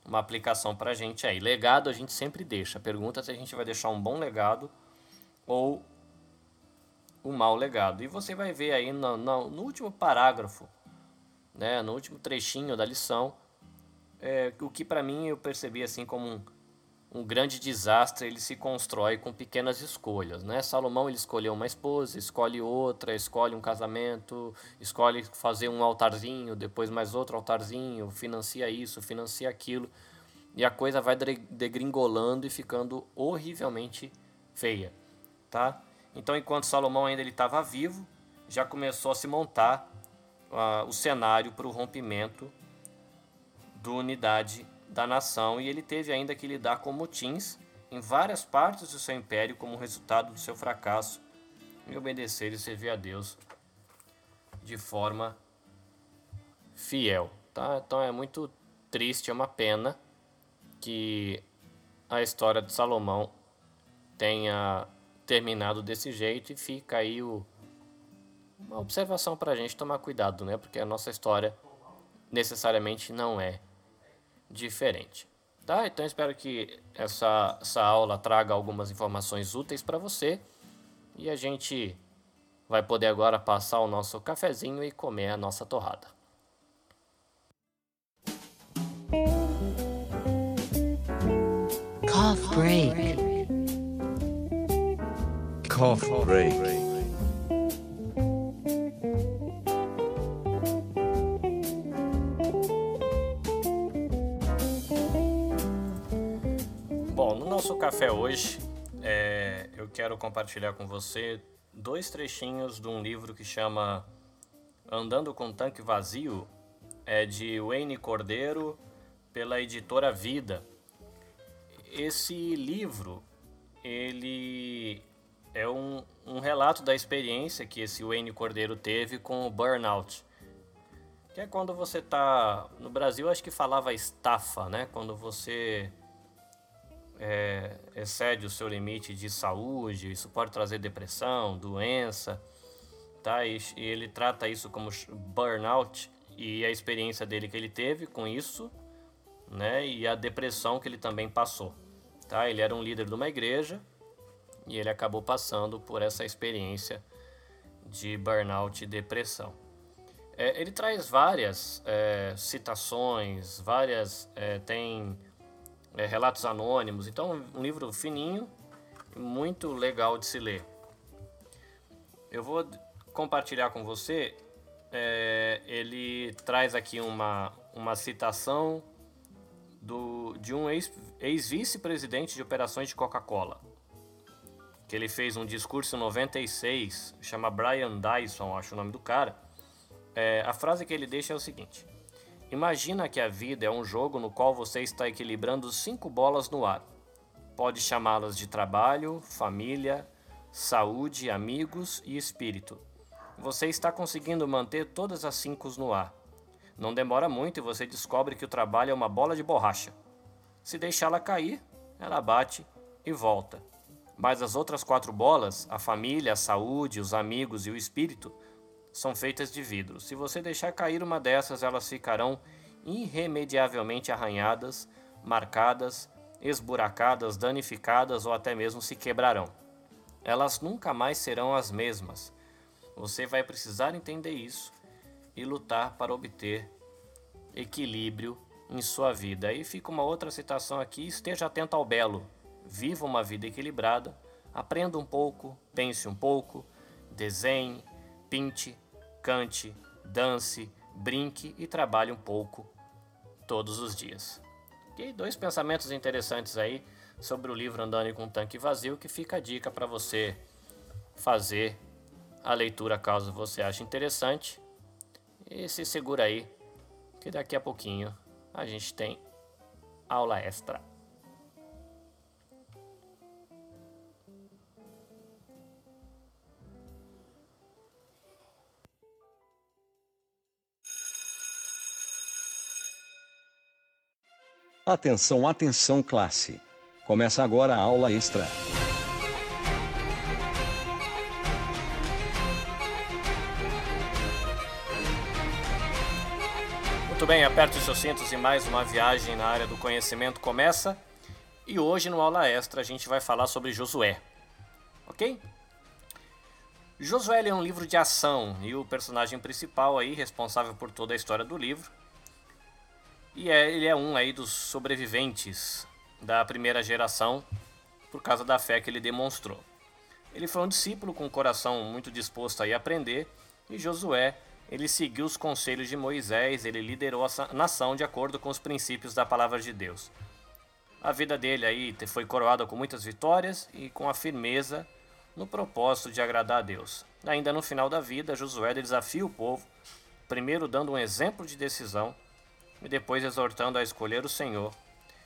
Speaker 5: uma aplicação para a gente aí. Legado a gente sempre deixa. Pergunta se a gente vai deixar um bom legado ou um mau legado. E você vai ver aí no, no, no último parágrafo, né? No último trechinho da lição, é, o que para mim eu percebi assim como um um grande desastre ele se constrói com pequenas escolhas, né? Salomão ele escolheu uma esposa, escolhe outra, escolhe um casamento, escolhe fazer um altarzinho, depois mais outro altarzinho, financia isso, financia aquilo, e a coisa vai degringolando e ficando horrivelmente feia, tá? Então, enquanto Salomão ainda ele estava vivo, já começou a se montar uh, o cenário para o rompimento da unidade da nação e ele teve ainda que lidar com motins em várias partes do seu império como resultado do seu fracasso em obedecer e servir a Deus de forma fiel, tá? Então é muito triste, é uma pena que a história de Salomão tenha terminado desse jeito e fica aí o, uma observação para a gente tomar cuidado, né? Porque a nossa história necessariamente não é diferente. Tá? Então espero que essa, essa aula traga algumas informações úteis para você e a gente vai poder agora passar o nosso cafezinho e comer a nossa torrada.
Speaker 1: Cough break.
Speaker 6: Cough break.
Speaker 5: Nosso café hoje, é, eu quero compartilhar com você dois trechinhos de um livro que chama Andando com Tanque Vazio, é de Wayne Cordeiro, pela editora Vida. Esse livro, ele é um, um relato da experiência que esse Wayne Cordeiro teve com o burnout. Que é quando você tá no Brasil, acho que falava estafa, né? Quando você é, excede o seu limite de saúde, isso pode trazer depressão, doença, tá? E, e, ele trata isso como burnout e a experiência dele que ele teve com isso, né? E a depressão que ele também passou, tá? Ele era um líder de uma igreja e ele acabou passando por essa experiência de burnout e depressão. É, ele traz várias é, citações, várias é, tem é, relatos anônimos. Então, um livro fininho, muito legal de se ler. Eu vou compartilhar com você. É, ele traz aqui uma, uma citação do, de um ex-vice-presidente ex de operações de Coca-Cola, que ele fez um discurso em 96, chama Brian Dyson, acho o nome do cara. É, a frase que ele deixa é o seguinte: Imagina que a vida é um jogo no qual você está equilibrando cinco bolas no ar. Pode chamá-las de trabalho, família, saúde, amigos e espírito. Você está conseguindo manter todas as cinco no ar. Não demora muito e você descobre que o trabalho é uma bola de borracha. Se deixá-la cair, ela bate e volta. Mas as outras quatro bolas, a família, a saúde, os amigos e o espírito, são feitas de vidro. Se você deixar cair uma dessas, elas ficarão irremediavelmente arranhadas, marcadas, esburacadas, danificadas ou até mesmo se quebrarão. Elas nunca mais serão as mesmas. Você vai precisar entender isso e lutar para obter equilíbrio em sua vida. Aí fica uma outra citação aqui: esteja atento ao belo, viva uma vida equilibrada, aprenda um pouco, pense um pouco, desenhe, pinte, cante, dance, brinque e trabalhe um pouco todos os dias. E dois pensamentos interessantes aí sobre o livro Andando com um Tanque Vazio que fica a dica para você fazer a leitura caso você ache interessante. E se segura aí que daqui a pouquinho a gente tem aula extra.
Speaker 6: Atenção, atenção, classe. Começa agora a aula extra.
Speaker 5: Muito bem, aperte os seus cintos e mais uma viagem na área do conhecimento começa. E hoje no aula extra a gente vai falar sobre Josué. Ok? Josué é um livro de ação e o personagem principal aí, responsável por toda a história do livro, e é, ele é um aí dos sobreviventes da primeira geração por causa da fé que ele demonstrou. Ele foi um discípulo com um coração muito disposto a aprender e Josué, ele seguiu os conselhos de Moisés, ele liderou a nação de acordo com os princípios da palavra de Deus. A vida dele aí foi coroada com muitas vitórias e com a firmeza no propósito de agradar a Deus. Ainda no final da vida, Josué desafia o povo, primeiro dando um exemplo de decisão e depois exortando a escolher o Senhor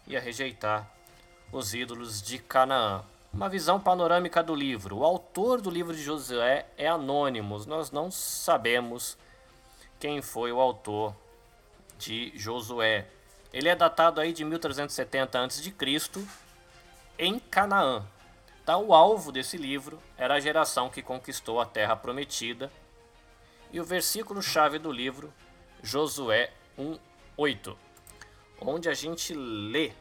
Speaker 5: e a rejeitar os ídolos de Canaã. Uma visão panorâmica do livro. O autor do livro de Josué é anônimo, nós não sabemos quem foi o autor de Josué. Ele é datado aí de 1370 a.C. em Canaã. Tá, o alvo desse livro era a geração que conquistou a terra prometida. E o versículo chave do livro, Josué 1:8, onde a gente lê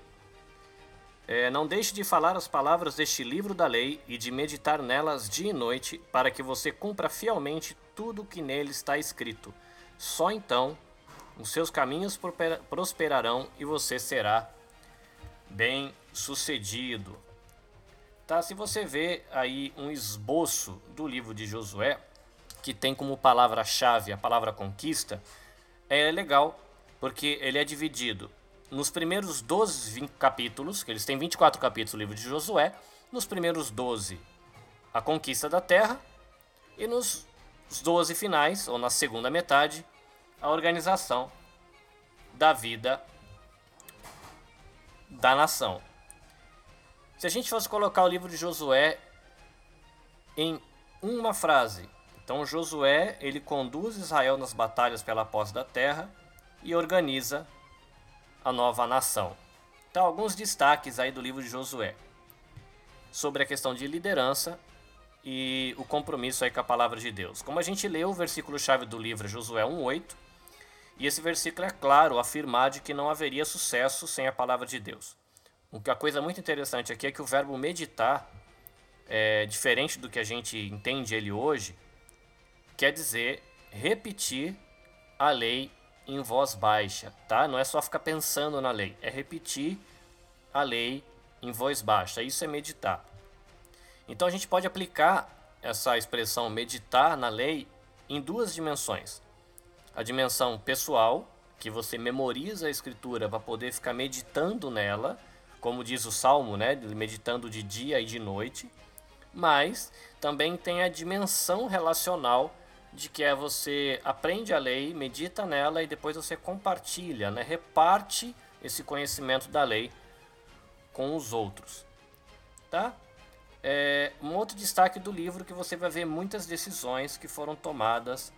Speaker 5: é, não deixe de falar as palavras deste livro da lei e de meditar nelas dia e noite, para que você cumpra fielmente tudo o que nele está escrito. Só então os seus caminhos prosperarão e você será bem sucedido. Tá? Se você vê aí um esboço do livro de Josué, que tem como palavra-chave a palavra conquista, é legal, porque ele é dividido nos primeiros 12 20 capítulos, que eles têm 24 capítulos o livro de Josué, nos primeiros 12 a conquista da terra e nos 12 finais, ou na segunda metade, a organização da vida da nação. Se a gente fosse colocar o livro de Josué em uma frase, então Josué ele conduz Israel nas batalhas pela posse da terra e organiza a nova nação. Então, alguns destaques aí do livro de Josué sobre a questão de liderança e o compromisso aí com a palavra de Deus. Como a gente leu o versículo-chave do livro Josué 1:8, e esse versículo é claro afirmar de que não haveria sucesso sem a palavra de Deus. A coisa muito interessante aqui é que o verbo meditar é diferente do que a gente entende ele hoje, quer dizer repetir a lei em voz baixa, tá? Não é só ficar pensando na lei, é repetir a lei em voz baixa. Isso é meditar. Então a gente pode aplicar essa expressão meditar na lei em duas dimensões. A dimensão pessoal, que você memoriza a escritura para poder ficar meditando nela, como diz o salmo, né, meditando de dia e de noite. Mas também tem a dimensão relacional de que é você aprende a lei, medita nela e depois você compartilha, né? reparte esse conhecimento da lei com os outros. Tá? É, um outro destaque do livro que você vai ver muitas decisões que foram tomadas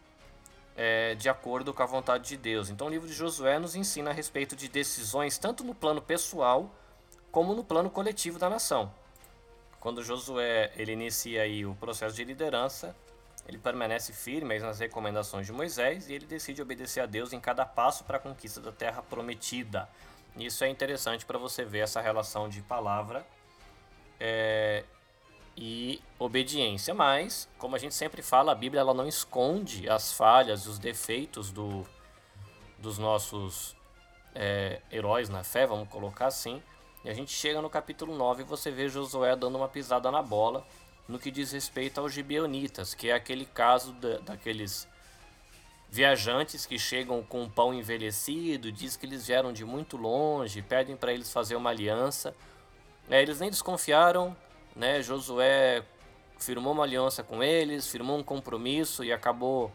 Speaker 5: é, de acordo com a vontade de Deus. Então o livro de Josué nos ensina a respeito de decisões tanto no plano pessoal como no plano coletivo da nação. Quando Josué ele inicia aí o processo de liderança, ele permanece firme nas recomendações de Moisés e ele decide obedecer a Deus em cada passo para a conquista da terra prometida. Isso é interessante para você ver essa relação de palavra é, e obediência. Mas, como a gente sempre fala, a Bíblia ela não esconde as falhas, os defeitos do, dos nossos é, heróis na fé, vamos colocar assim. E a gente chega no capítulo 9 e você vê Josué dando uma pisada na bola no que diz respeito aos gibeonitas, que é aquele caso da, daqueles viajantes que chegam com um pão envelhecido, diz que eles vieram de muito longe, pedem para eles fazer uma aliança. É, eles nem desconfiaram, né? Josué firmou uma aliança com eles, firmou um compromisso e acabou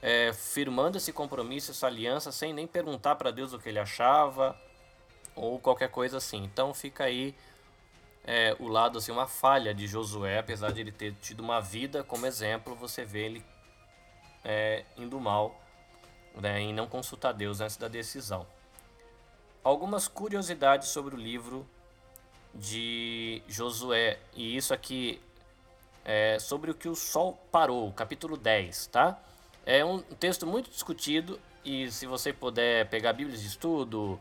Speaker 5: é, firmando esse compromisso, essa aliança, sem nem perguntar para Deus o que ele achava ou qualquer coisa assim. Então fica aí é, o lado, assim, uma falha de Josué, apesar de ele ter tido uma vida como exemplo, você vê ele é, indo mal né, em não consultar Deus antes da decisão. Algumas curiosidades sobre o livro de Josué, e isso aqui é sobre o que o sol parou, capítulo 10, tá? É um texto muito discutido e se você puder pegar Bíblias de estudo,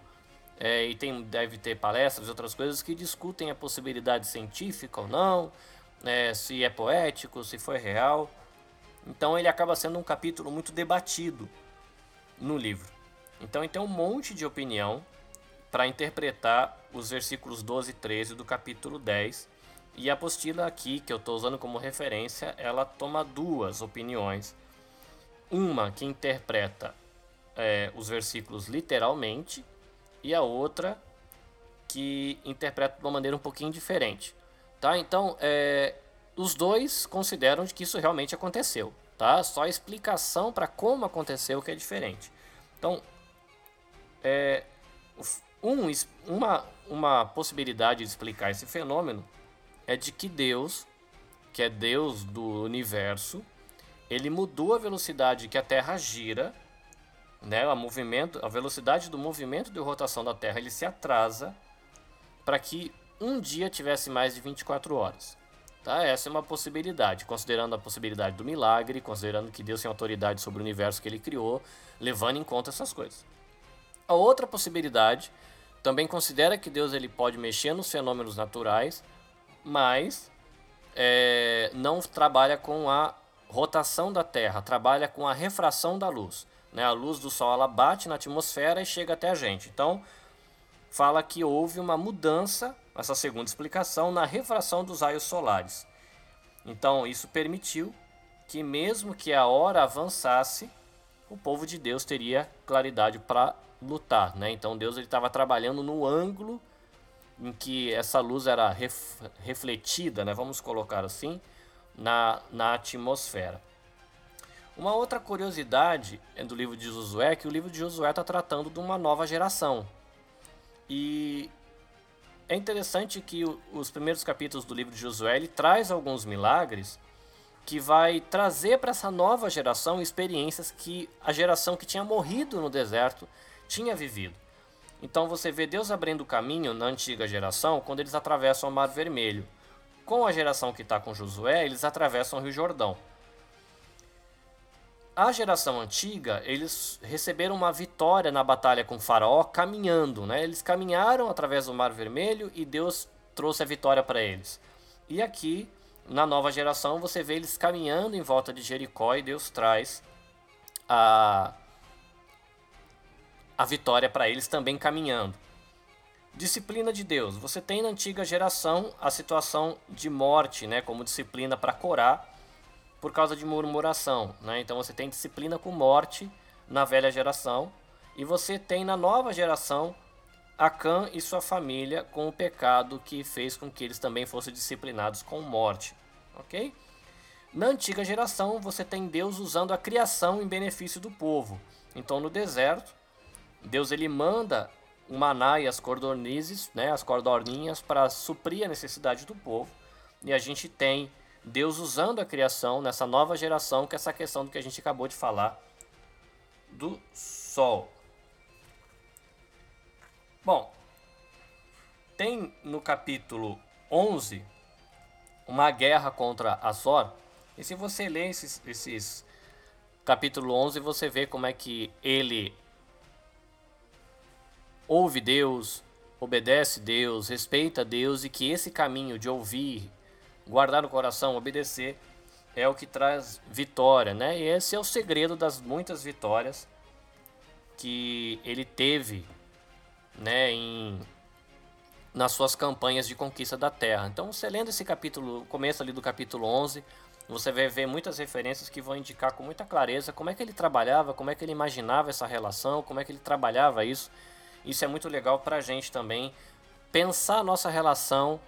Speaker 5: é, e tem, deve ter palestras e outras coisas que discutem a possibilidade científica ou não, né, se é poético, se foi real. Então ele acaba sendo um capítulo muito debatido no livro. Então ele tem um monte de opinião para interpretar os versículos 12 e 13 do capítulo 10. E a apostila aqui, que eu estou usando como referência, ela toma duas opiniões. Uma que interpreta é, os versículos literalmente, e a outra que interpreta de uma maneira um pouquinho diferente. Tá? Então, é, os dois consideram que isso realmente aconteceu. Tá? Só a explicação para como aconteceu que é diferente. Então, é, um, uma, uma possibilidade de explicar esse fenômeno é de que Deus, que é Deus do universo, ele mudou a velocidade que a Terra gira né, a, movimento, a velocidade do movimento de rotação da Terra ele se atrasa para que um dia tivesse mais de 24 horas. Tá? Essa é uma possibilidade, considerando a possibilidade do milagre, considerando que Deus tem autoridade sobre o universo que ele criou, levando em conta essas coisas. A outra possibilidade também considera que Deus ele pode mexer nos fenômenos naturais, mas é, não trabalha com a rotação da Terra, trabalha com a refração da luz. Né? A luz do Sol ela bate na atmosfera e chega até a gente. Então, fala que houve uma mudança, essa segunda explicação, na refração dos raios solares. Então, isso permitiu que, mesmo que a hora avançasse, o povo de Deus teria claridade para lutar. Né? Então, Deus estava trabalhando no ângulo em que essa luz era ref, refletida, né? vamos colocar assim, na, na atmosfera. Uma outra curiosidade é do livro de Josué é que o livro de Josué está tratando de uma nova geração. E é interessante que os primeiros capítulos do livro de Josué ele traz alguns milagres que vai trazer para essa nova geração experiências que a geração que tinha morrido no deserto tinha vivido. Então você vê Deus abrindo o caminho na antiga geração quando eles atravessam o Mar Vermelho. Com a geração que está com Josué, eles atravessam o Rio Jordão. A geração antiga, eles receberam uma vitória na batalha com Faraó caminhando, né? Eles caminharam através do Mar Vermelho e Deus trouxe a vitória para eles. E aqui, na nova geração, você vê eles caminhando em volta de Jericó e Deus traz a a vitória para eles também caminhando. Disciplina de Deus. Você tem na antiga geração a situação de morte, né, como disciplina para Corá, por causa de murmuração, né? Então você tem disciplina com morte na velha geração e você tem na nova geração Acã e sua família com o pecado que fez com que eles também fossem disciplinados com morte, OK? Na antiga geração, você tem Deus usando a criação em benefício do povo. Então, no deserto, Deus ele manda o maná e as cordonizes, né, as cordorninhas, para suprir a necessidade do povo. E a gente tem Deus usando a criação nessa nova geração, que é essa questão do que a gente acabou de falar do sol. Bom, tem no capítulo 11 uma guerra contra Azor. E se você ler esses, esses capítulo 11, você vê como é que ele ouve Deus, obedece Deus, respeita Deus e que esse caminho de ouvir, guardar no coração, obedecer é o que traz vitória, né? E esse é o segredo das muitas vitórias que ele teve, né, em nas suas campanhas de conquista da terra. Então, você lendo esse capítulo, começo ali do capítulo 11, você vai ver muitas referências que vão indicar com muita clareza como é que ele trabalhava, como é que ele imaginava essa relação, como é que ele trabalhava isso isso é muito legal para a gente também pensar a nossa relação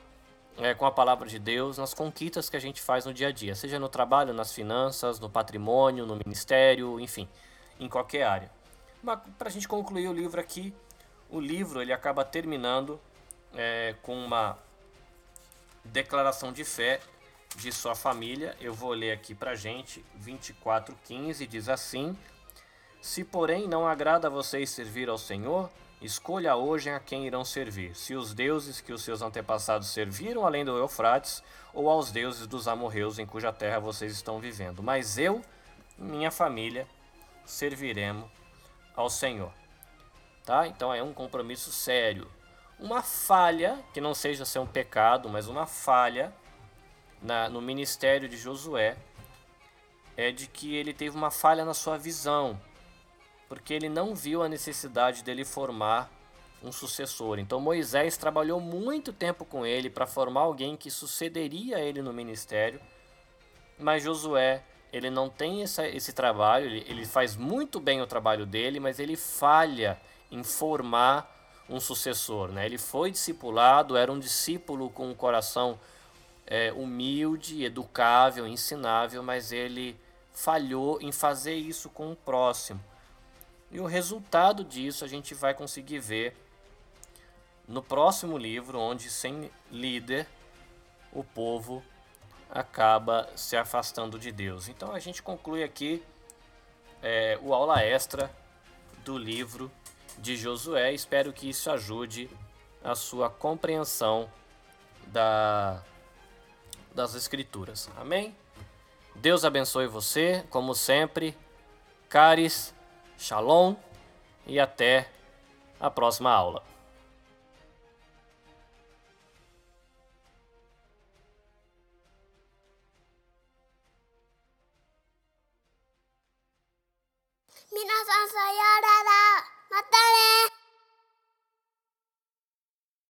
Speaker 5: é, com a palavra de Deus nas conquistas que a gente faz no dia a dia, seja no trabalho, nas finanças, no patrimônio, no ministério, enfim, em qualquer área. Para a gente concluir o livro aqui, o livro ele acaba terminando é, com uma declaração de fé de sua família. Eu vou ler aqui para gente, 24:15 diz assim: Se porém não agrada a vocês servir ao Senhor, Escolha hoje a quem irão servir, se os deuses que os seus antepassados serviram além do Eufrates, ou aos deuses dos amorreus em cuja terra vocês estão vivendo. Mas eu minha família serviremos ao Senhor. Tá? Então é um compromisso sério. Uma falha, que não seja ser um pecado, mas uma falha na, no ministério de Josué é de que ele teve uma falha na sua visão porque ele não viu a necessidade dele formar um sucessor. Então Moisés trabalhou muito tempo com ele para formar alguém que sucederia ele no ministério, mas Josué ele não tem essa, esse trabalho, ele, ele faz muito bem o trabalho dele, mas ele falha em formar um sucessor. Né? Ele foi discipulado, era um discípulo com um coração é, humilde, educável, ensinável, mas ele falhou em fazer isso com o próximo. E o resultado disso a gente vai conseguir ver no próximo livro, onde sem líder o povo acaba se afastando de Deus. Então a gente conclui aqui é, o aula extra do livro de Josué. Espero que isso ajude a sua compreensão da, das Escrituras. Amém? Deus abençoe você, como sempre. Caris Shalom e até a próxima aula.
Speaker 7: Minasan sayonara! Mata ne!